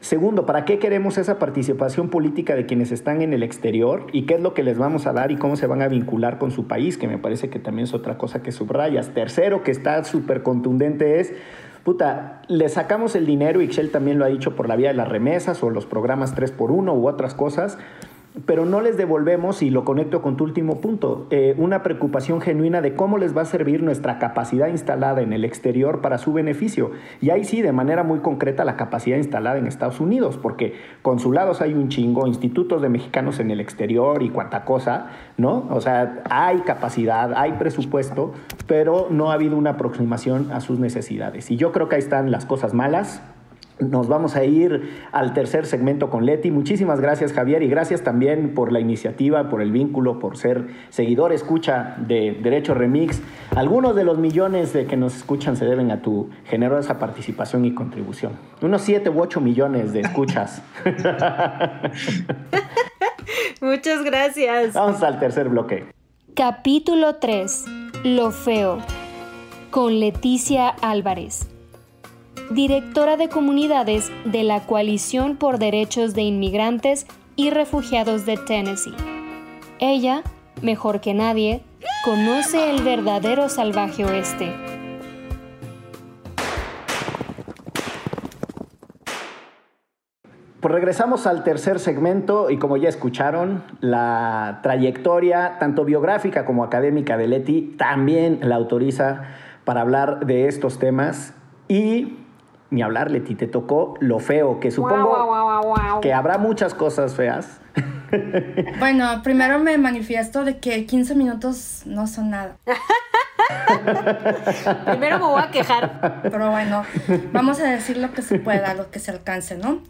Segundo, ¿para qué queremos esa participación política de quienes están en el exterior y qué es lo que les vamos a dar y cómo se van a vincular con su país? Que me parece que también es otra cosa que subrayas. Tercero, que está súper contundente es, puta, le sacamos el dinero, y Shell también lo ha dicho por la vía de las remesas o los programas 3x1 u otras cosas, pero no les devolvemos, y lo conecto con tu último punto, eh, una preocupación genuina de cómo les va a servir nuestra capacidad instalada en el exterior para su beneficio. Y ahí sí, de manera muy concreta, la capacidad instalada en Estados Unidos, porque consulados hay un chingo, institutos de mexicanos en el exterior y cuanta cosa, ¿no? O sea, hay capacidad, hay presupuesto, pero no ha habido una aproximación a sus necesidades. Y yo creo que ahí están las cosas malas, nos vamos a ir al tercer segmento con Leti. Muchísimas gracias Javier y gracias también por la iniciativa, por el vínculo, por ser seguidor, escucha de Derecho Remix. Algunos de los millones de que nos escuchan se deben a tu generosa participación y contribución. Unos 7 u 8 millones de escuchas. Muchas gracias. Vamos al tercer bloque. Capítulo 3. Lo feo. Con Leticia Álvarez directora de comunidades de la Coalición por Derechos de Inmigrantes y Refugiados de Tennessee. Ella, mejor que nadie, conoce el verdadero salvaje oeste. Pues regresamos al tercer segmento y como ya escucharon, la trayectoria tanto biográfica como académica de Leti también la autoriza para hablar de estos temas y ni hablar, Leti, te tocó lo feo, que supongo que habrá muchas cosas feas. Bueno, primero me manifiesto de que 15 minutos no son nada. primero me voy a quejar. Pero bueno, vamos a decir lo que se pueda, lo que se alcance, ¿no?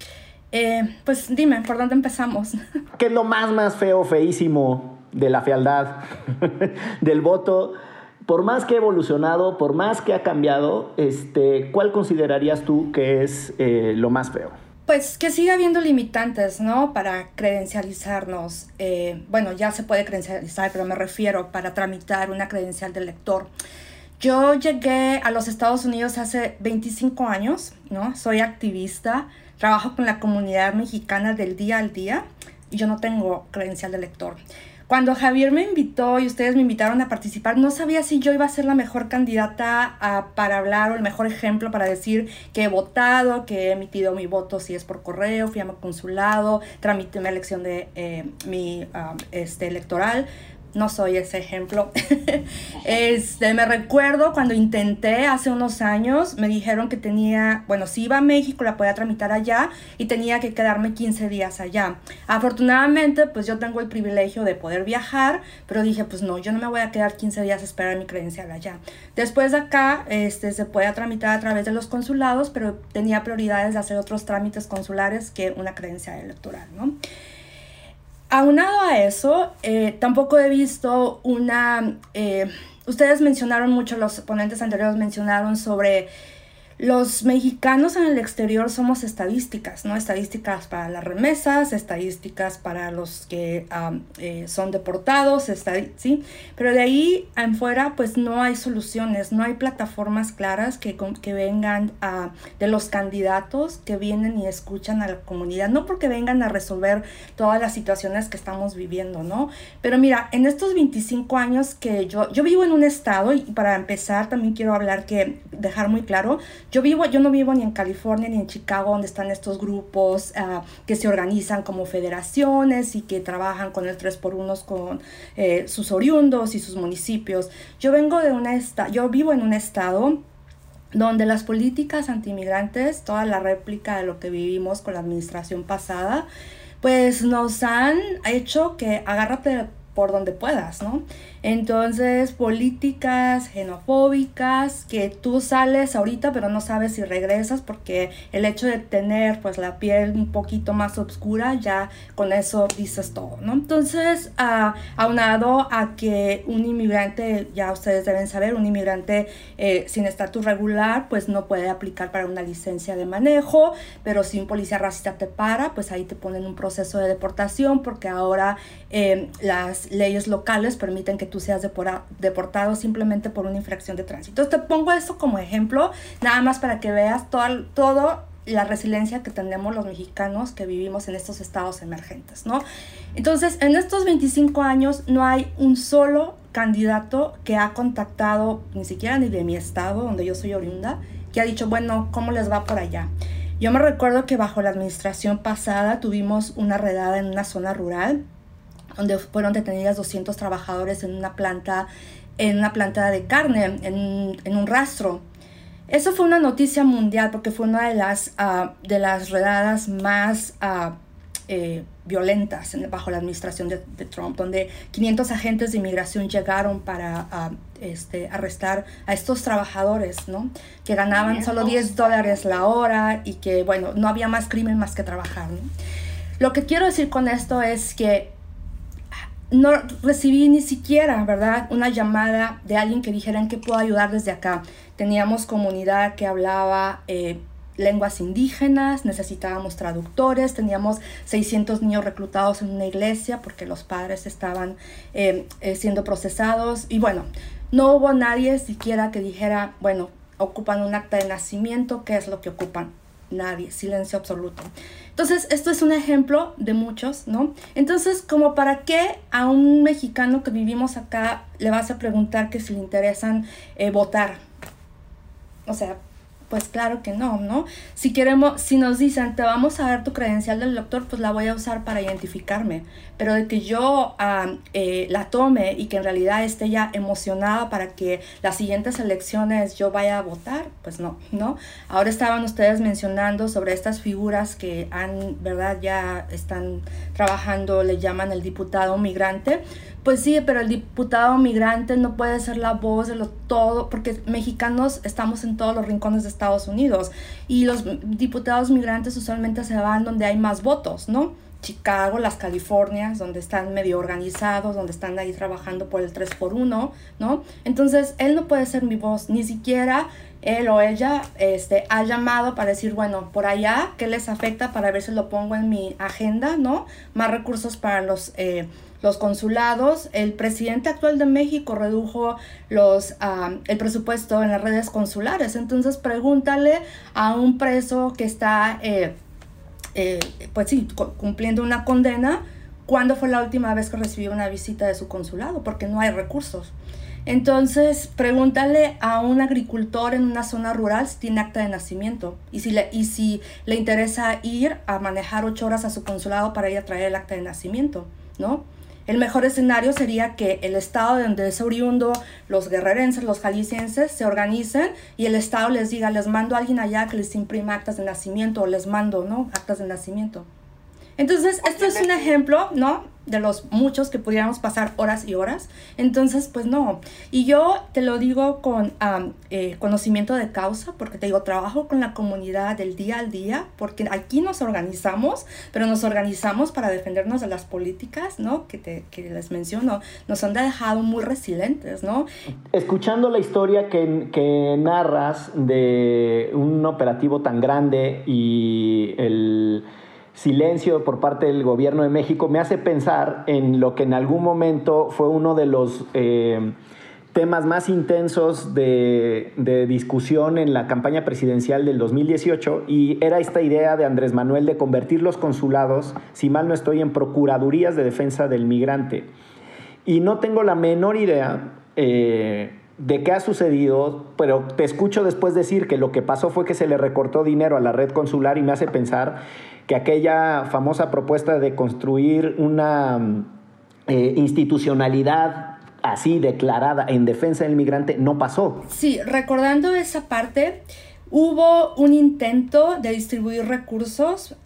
Eh, pues dime, ¿por dónde empezamos? ¿Qué es lo más, más feo, feísimo de la fealdad, del voto? Por más que ha evolucionado, por más que ha cambiado, este, ¿cuál considerarías tú que es eh, lo más feo? Pues que siga habiendo limitantes, ¿no? Para credencializarnos. Eh, bueno, ya se puede credencializar, pero me refiero para tramitar una credencial de lector. Yo llegué a los Estados Unidos hace 25 años, ¿no? Soy activista, trabajo con la comunidad mexicana del día al día y yo no tengo credencial de lector. Cuando Javier me invitó y ustedes me invitaron a participar, no sabía si yo iba a ser la mejor candidata para hablar o el mejor ejemplo para decir que he votado, que he emitido mi voto si es por correo, fui a mi consulado, tramité mi elección de eh, mi ah, este, electoral no soy ese ejemplo. este, me recuerdo cuando intenté hace unos años, me dijeron que tenía, bueno, si iba a México la podía tramitar allá y tenía que quedarme 15 días allá. Afortunadamente, pues yo tengo el privilegio de poder viajar, pero dije, pues no, yo no me voy a quedar 15 días a esperar mi credencial allá. Después de acá, este, se puede tramitar a través de los consulados, pero tenía prioridades de hacer otros trámites consulares que una credencial electoral, ¿no? Aunado a eso, eh, tampoco he visto una, eh, ustedes mencionaron mucho, los ponentes anteriores mencionaron sobre los mexicanos en el exterior somos estadísticas, ¿no? Estadísticas para las remesas, estadísticas para los que eh, son deportados, ¿sí? Pero de ahí en fuera, pues no hay soluciones, no hay plataformas claras que, que vengan a, de los candidatos que vienen y escuchan a la comunidad, no porque vengan a resolver todas las situaciones que estamos viviendo, ¿no? Pero mira, en estos 25 años que yo, yo vivo en un estado, y para empezar también quiero hablar que, dejar muy claro, yo vivo, yo no vivo ni en California ni en Chicago, donde están estos grupos ah, que se organizan como federaciones y que trabajan con el 3x1 con eh, sus oriundos y sus municipios. Yo vengo de una esta, yo vivo en un estado donde las políticas antimigrantes, toda la réplica de lo que vivimos con la administración pasada, pues nos han hecho que agárrate por donde puedas, ¿no? Entonces, políticas xenofóbicas que tú sales ahorita pero no sabes si regresas porque el hecho de tener pues la piel un poquito más oscura ya con eso dices todo, ¿no? Entonces, uh, aunado a que un inmigrante, ya ustedes deben saber, un inmigrante eh, sin estatus regular pues no puede aplicar para una licencia de manejo, pero si un policía racista te para, pues ahí te ponen un proceso de deportación porque ahora eh, las leyes locales permiten que tú seas deportado simplemente por una infracción de tránsito. Entonces te pongo esto como ejemplo, nada más para que veas todo, todo la resiliencia que tenemos los mexicanos que vivimos en estos estados emergentes, ¿no? Entonces, en estos 25 años no hay un solo candidato que ha contactado, ni siquiera ni de mi estado, donde yo soy oriunda, que ha dicho, bueno, ¿cómo les va por allá? Yo me recuerdo que bajo la administración pasada tuvimos una redada en una zona rural donde fueron detenidas 200 trabajadores en una planta, en una planta de carne, en, en un rastro. Eso fue una noticia mundial porque fue una de las, uh, de las redadas más uh, eh, violentas bajo la administración de, de, Trump, donde 500 agentes de inmigración llegaron para uh, este, arrestar a estos trabajadores, ¿no? Que ganaban solo 10 dólares la hora y que, bueno, no había más crimen más que trabajar, ¿no? Lo que quiero decir con esto es que no recibí ni siquiera, ¿verdad? Una llamada de alguien que dijera en qué puedo ayudar desde acá. Teníamos comunidad que hablaba eh, lenguas indígenas, necesitábamos traductores, teníamos 600 niños reclutados en una iglesia porque los padres estaban eh, eh, siendo procesados y bueno, no hubo nadie siquiera que dijera, bueno, ocupan un acta de nacimiento, ¿qué es lo que ocupan? Nadie, silencio absoluto. Entonces, esto es un ejemplo de muchos, ¿no? Entonces, como para qué a un mexicano que vivimos acá le vas a preguntar que si le interesan eh, votar. O sea, pues claro que no, ¿no? Si queremos, si nos dicen, te vamos a dar tu credencial del doctor, pues la voy a usar para identificarme. Pero de que yo eh, la tome y que en realidad esté ya emocionada para que las siguientes elecciones yo vaya a votar, pues no, ¿no? Ahora estaban ustedes mencionando sobre estas figuras que han, ¿verdad? Ya están trabajando, le llaman el diputado migrante. Pues sí, pero el diputado migrante no puede ser la voz de lo todo, porque mexicanos estamos en todos los rincones de Estados Unidos y los diputados migrantes usualmente se van donde hay más votos, ¿no? Chicago, las Californias, donde están medio organizados, donde están ahí trabajando por el 3x1, ¿no? Entonces, él no puede ser mi voz, ni siquiera él o ella este, ha llamado para decir, bueno, por allá, ¿qué les afecta para ver si lo pongo en mi agenda, ¿no? Más recursos para los... Eh, los consulados. El presidente actual de México redujo los, el presupuesto en las redes consulares. Entonces pregúntale a un preso que está, eh, eh, pues sí, cumpliendo una condena, ¿cuándo fue la última vez que recibió una visita de su consulado? Porque no hay recursos. Entonces, pregúntale a un agricultor en una zona rural si tiene acta de nacimiento y si le, y si le interesa ir a manejar ocho horas a su consulado para ir a traer el acta de nacimiento, ¿no? El mejor escenario sería que el Estado de donde es oriundo, los guerrerenses, los jaliscienses, se organicen y el Estado les diga, les mando a alguien allá que les imprima actas de nacimiento o les mando, ¿no? Actas de nacimiento. Entonces, esto es un ejemplo, ¿no? de los muchos que pudiéramos pasar horas y horas. Entonces, pues no. Y yo te lo digo con eh, conocimiento de causa, porque te digo, trabajo con la comunidad del día al día, porque aquí nos organizamos, pero nos organizamos para defendernos de las políticas, ¿no? Que, te, que les menciono, nos han dejado muy resilientes, ¿no? Escuchando la historia que, que narras de un operativo tan grande y el silencio por parte del gobierno de México me hace pensar en lo que en algún momento fue uno de los eh, temas más intensos de, de, discusión en la campaña presidencial del 2018 y era esta idea de Andrés Manuel de convertir los consulados, si mal no estoy, en procuradurías de defensa del migrante. Y no tengo la menor idea. Eh, de qué ha sucedido, pero te escucho después decir que lo que pasó fue que se le recortó dinero a la red consular y me hace pensar que aquella famosa propuesta de construir una eh, institucionalidad así declarada en defensa del migrante no pasó. Sí, recordando esa parte, hubo un intento de distribuir recursos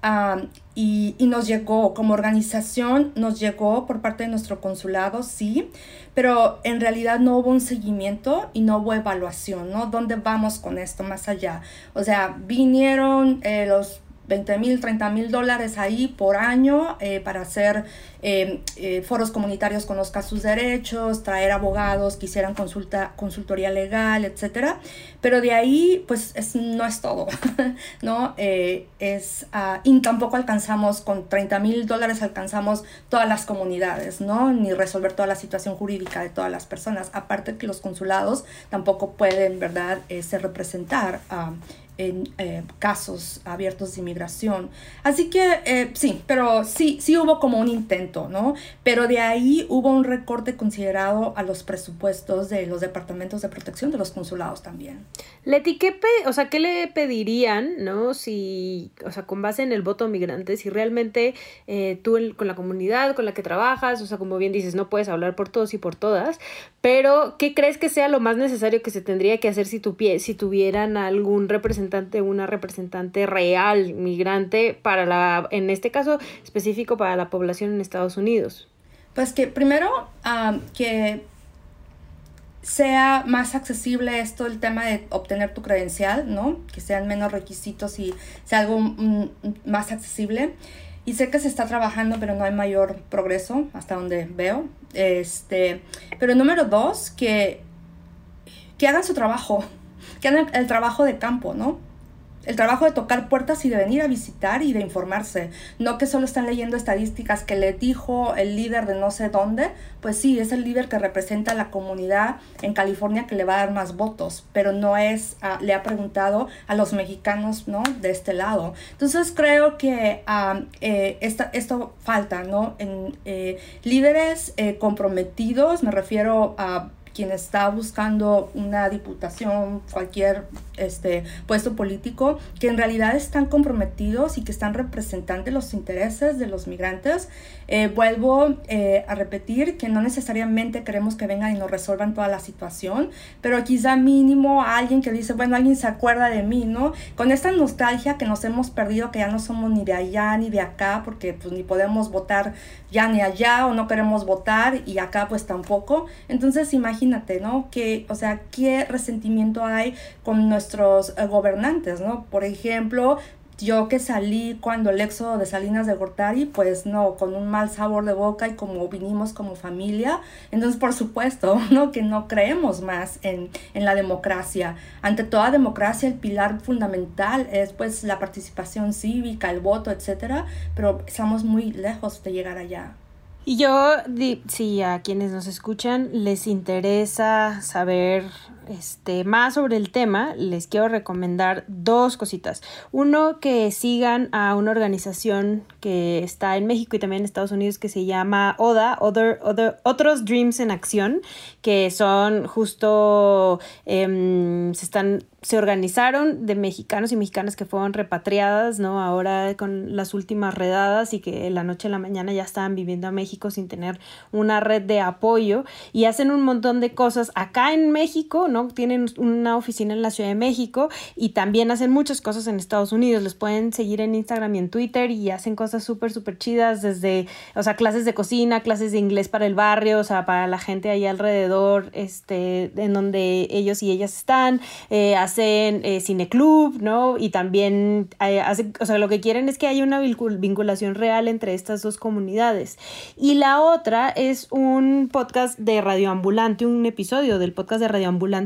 y, y, nos llegó, como organización, nos llegó por parte de nuestro consulado, sí, pero en realidad no hubo un seguimiento y no hubo evaluación, ¿no? ¿Dónde vamos con esto más allá? O sea, vinieron eh, los 20 mil, 30 mil dólares ahí por año eh, para hacer eh, eh, foros comunitarios, conozca sus derechos, traer abogados que hicieran consulta, consultoría legal, etcétera. Pero de ahí, pues es, no es todo, ¿no? es, uh, y tampoco alcanzamos, con 30 mil dólares alcanzamos todas las comunidades, ¿no? Ni resolver toda la situación jurídica de todas las personas. Aparte que los consulados tampoco pueden, ¿verdad?, se representar a en eh, casos abiertos de inmigración. Así que eh, sí, pero sí, sí hubo como un intento, ¿no? Pero de ahí hubo un recorte considerado a los presupuestos de los departamentos de protección de los consulados también. Leti, ¿qué, o sea, ¿qué le pedirían, no? Si, o sea, con base en el voto migrante, si realmente eh, tú con la comunidad con la que trabajas, o sea, como bien dices, no puedes hablar por todos y por todas, pero ¿qué crees que sea lo más necesario que se tendría que hacer si, tu pie, si tuvieran algún representante una representante real migrante para la, en este caso específico para la población en Estados Unidos? Pues que primero que sea más accesible esto el tema de obtener tu credencial, ¿no? Que sean menos requisitos y sea algo mm, más accesible. Y sé que se está trabajando, pero no hay mayor progreso hasta donde veo. Este, pero número dos, que, que hagan su trabajo, que hagan el trabajo de campo, ¿no? el trabajo de tocar puertas y de venir a visitar y de informarse. No que solo están leyendo estadísticas que le dijo el líder de no sé dónde. Pues sí, es el líder que representa a la comunidad en California que le va a dar más votos, pero no es, ah, le ha preguntado a los mexicanos, ¿no? De este lado. Entonces creo que ah, eh, esto falta, ¿no? En eh, líderes eh, comprometidos, me refiero a quien está buscando una diputación, cualquier este, puesto político, que en realidad están comprometidos y que están representando los intereses de los migrantes. Eh, vuelvo eh, a repetir que no necesariamente queremos que vengan y nos resuelvan toda la situación, pero quizá mínimo alguien que dice, bueno, alguien se acuerda de mí, ¿no? Con esta nostalgia que nos hemos perdido, que ya no somos ni de allá ni de acá, porque pues ni podemos votar ya ni allá o no queremos votar y acá pues tampoco. Entonces imagínate, ¿no? Que, o sea, qué resentimiento hay con nuestros eh, gobernantes, ¿no? Por ejemplo, yo que salí cuando el éxodo de Salinas de Gortari, pues no, con un mal sabor de boca y como vinimos como familia, entonces por supuesto, ¿no? Que no creemos más en, en la democracia. Ante toda democracia el pilar fundamental es pues la participación cívica, el voto, etcétera, pero estamos muy lejos de llegar allá. Y yo, si a quienes nos escuchan les interesa saber este, más sobre el tema, les quiero recomendar dos cositas. Uno, que sigan a una organización que está en México y también en Estados Unidos que se llama ODA, Other, Otros Dreams en Acción, que son justo, em, se están se organizaron de mexicanos y mexicanas que fueron repatriadas, ¿no? Ahora con las últimas redadas y que la noche a la mañana ya estaban viviendo a México sin tener una red de apoyo y hacen un montón de cosas acá en México, ¿no? Tienen una oficina en la Ciudad de México y también hacen muchas cosas en Estados Unidos. Les pueden seguir en Instagram y en Twitter y hacen cosas súper, súper chidas desde, o sea, clases de cocina, clases de inglés para el barrio, o sea, para la gente ahí alrededor, este, en donde ellos y ellas están. Eh, hacen eh, cineclub, ¿no? Y también eh, o sea, lo que quieren es que haya una vinculación real entre estas dos comunidades. Y la otra es un podcast de radioambulante, un episodio del podcast de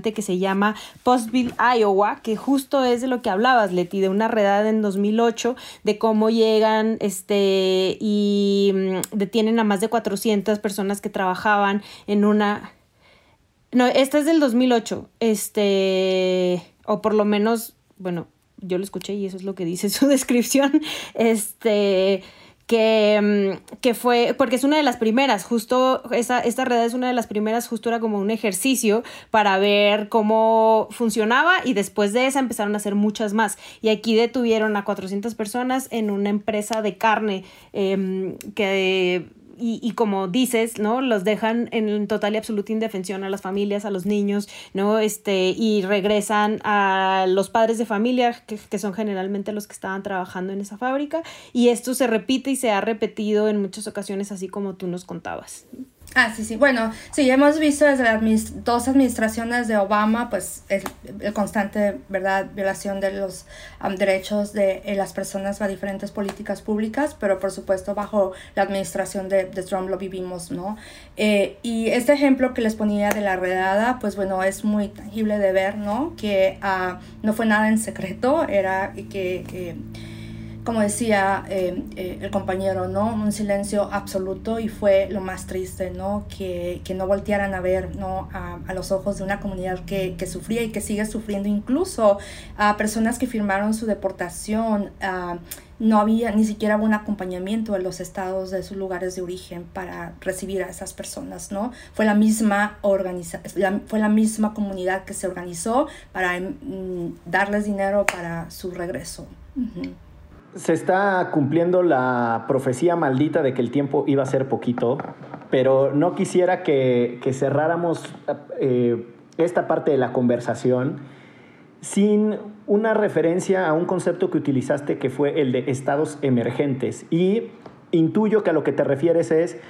que se llama Postville, Iowa, que justo es de lo que hablabas, Leti, de una redada en 2008, de cómo llegan este, y mm, detienen a más de 400 personas que trabajaban en una... No, esta es del 2008, este o por lo menos, bueno, yo lo escuché y eso es lo que dice su descripción, este, que, mm, que, fue, porque es una de las primeras, justo, esa, esta red es una de las primeras, justo era como un ejercicio para ver cómo funcionaba y después de esa empezaron a hacer muchas más. Y aquí detuvieron a 400 personas en una empresa de carne eh, que y, y, como dices, ¿no? Los dejan en total y absoluta indefensión a las familias, a los niños, ¿no? Este, y regresan a los padres de familia, que, que, son generalmente los que estaban trabajando en esa fábrica, y esto se repite y se ha repetido en muchas ocasiones, así como tú nos contabas. Ah, sí, sí. Bueno, sí, hemos visto desde las dos administraciones de Obama, pues, el, constante, ¿verdad?, violación de los derechos de eh, las personas a diferentes políticas públicas, pero por supuesto bajo la administración de, de Trump lo vivimos, ¿no? Eh, y este ejemplo que les ponía de la redada, pues, bueno, es muy tangible de ver, ¿no? Que uh, no fue nada en secreto, era que... como decía eh, eh, el compañero, ¿no? Un silencio absoluto y fue lo más triste, ¿no? Que, que no voltearan a ver, ¿no? A, a, los ojos de una comunidad que, que, sufría y que sigue sufriendo, incluso a personas que firmaron su deportación. No había ni siquiera un acompañamiento en los estados de sus lugares de origen para recibir a esas personas, ¿no? Fue la misma organiza fue la misma comunidad que se organizó para mm, darles dinero para su regreso. Se está cumpliendo la profecía maldita de que el tiempo iba a ser poquito, pero no quisiera que, cerráramos eh, esta parte de la conversación sin una referencia a un concepto que utilizaste que fue el de estados emergentes. Y intuyo que a lo que te refieres es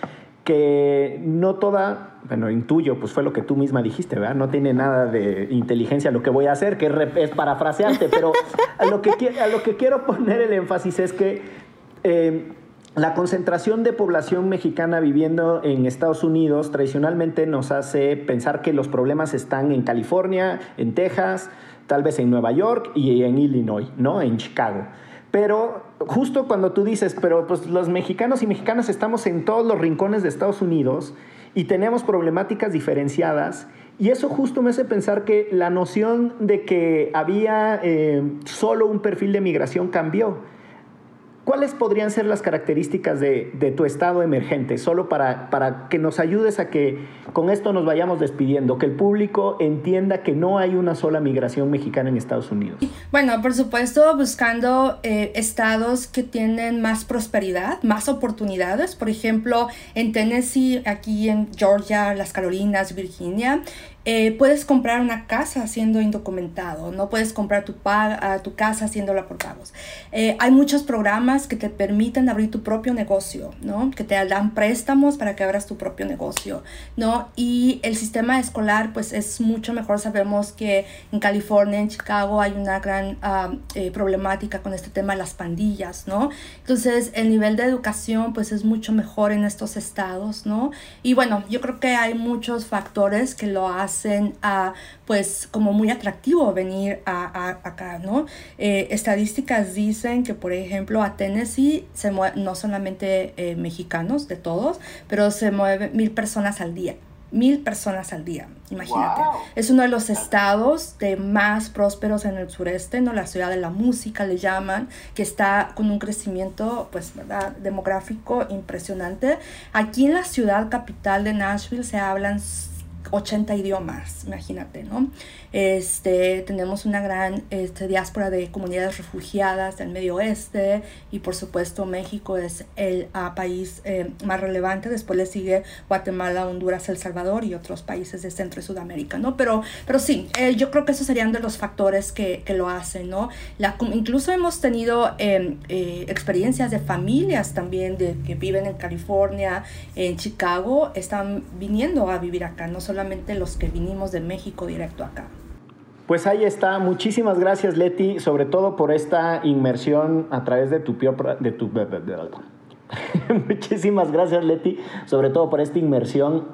que no toda, bueno, intuyo, pues fue lo que tú misma dijiste, ¿verdad? No tiene nada de inteligencia lo que voy a hacer, que es parafrasearte, pero a lo, que, quiero poner el énfasis es que eh, la concentración de población mexicana viviendo en Estados Unidos tradicionalmente nos hace pensar que los problemas están en California, en Texas, tal vez en Nueva York y en Illinois, ¿no? En Chicago. Pero justo cuando tú dices, pero pues los mexicanos y mexicanas estamos en todos los rincones de Estados Unidos y tenemos problemáticas diferenciadas, y eso justo me hace pensar que la noción de que había eh, solo un perfil de migración cambió. ¿Cuáles podrían ser las características de, tu estado emergente? Solo para, para que nos ayudes a que con esto nos vayamos despidiendo, que el público entienda que no hay una sola migración mexicana en Estados Unidos. Bueno, por supuesto, buscando eh, estados que tienen más prosperidad, más oportunidades. Por ejemplo, en Tennessee, aquí en Georgia, las Carolinas, Virginia, eh, puedes comprar una casa siendo indocumentado, no puedes comprar tu, uh, tu casa haciéndola por pagos. Eh, hay muchos programas que te permiten abrir tu propio negocio, ¿no? que te dan préstamos para que abras tu propio negocio. ¿no? Y el sistema escolar pues es mucho mejor. Sabemos que en California, en Chicago hay una gran uh, eh, problemática con este tema de las pandillas. ¿no? Entonces el nivel de educación pues es mucho mejor en estos estados. ¿no? Y bueno, yo creo que hay muchos factores que lo hacen hacen a, pues como muy atractivo venir a, a acá, ¿no? Eh, estadísticas dicen que, por ejemplo, a Tennessee se no solamente eh, mexicanos, de todos, pero se mueven mil personas al día mil personas al día, imagínate. Wow. Es uno de los estados de más prósperos en el sureste, ¿no? La ciudad de la música le llaman, que está con un crecimiento, pues, ¿verdad? Demográfico impresionante. Aquí en la ciudad capital de Nashville se hablan 80 idiomas, imagínate, ¿no? Este, tenemos una gran este, diáspora de comunidades refugiadas del medio oeste y por supuesto México es el ah, país eh, más relevante, después le sigue Guatemala, Honduras, El Salvador y otros países de Centro y Sudamérica, ¿no? Pero, pero sí, eh, yo creo que esos serían de los factores que, que lo hacen, ¿no? La, incluso hemos tenido em, eh, experiencias de familias también de, que viven en California, en Chicago, están viniendo a vivir acá, no los que vinimos de México directo acá. Pues ahí está. Muchísimas gracias, Leti, sobre todo por esta inmersión a través de tu... De tu Muchísimas gracias, Leti, sobre todo por esta inmersión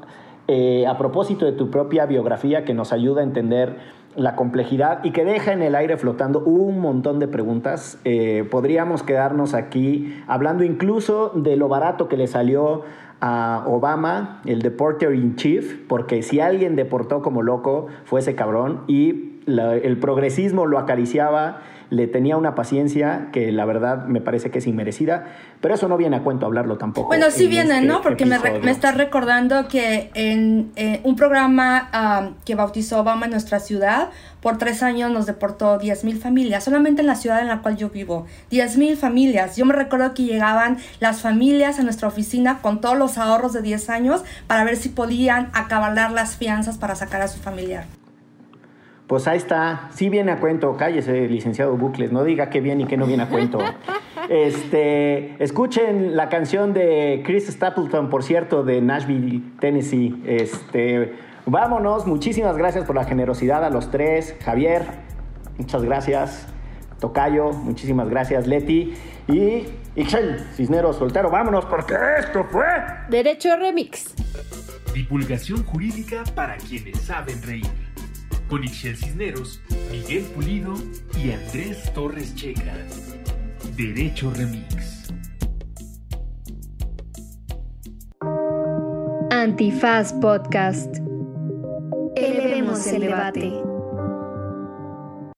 eh, a propósito de tu propia biografía que nos ayuda a entender la complejidad y que deja en el aire flotando un montón de preguntas. Eh, podríamos quedarnos aquí hablando incluso de lo barato que le salió a Obama, el deporter in chief, porque si alguien deportó como loco fue ese cabrón y el progresismo lo acariciaba, le tenía una paciencia que la verdad me parece que es inmerecida, pero eso no viene a cuento hablarlo tampoco. Bueno, sí viene, este ¿no? Porque me, me está recordando que en un programa que bautizó Obama en nuestra ciudad, por tres años nos deportó 10.000 familias, solamente en la ciudad en la cual yo vivo. 10.000 familias. Yo me recuerdo que llegaban las familias a nuestra oficina con todos los ahorros de 10 años para ver si podían acabalar las fianzas para sacar a su familiar. Pues ahí está, sí viene a cuento, cállese, licenciado Bucles, no diga que viene y que no viene a cuento. Este, escuchen la canción de Chris Stapleton, por cierto, de Nashville, Tennessee. Este, vámonos, muchísimas gracias por la generosidad a los tres. Javier, muchas gracias. Tocayo, muchísimas gracias. Leti y Ixel, Cisneros Soltero, vámonos porque esto fue Derecho Remix. Divulgación jurídica para quienes saben reír con Ixel Cisneros, Miguel Pulido y Andrés Torres Checa. Derecho Remix. Antifaz Podcast. Elevemos el debate.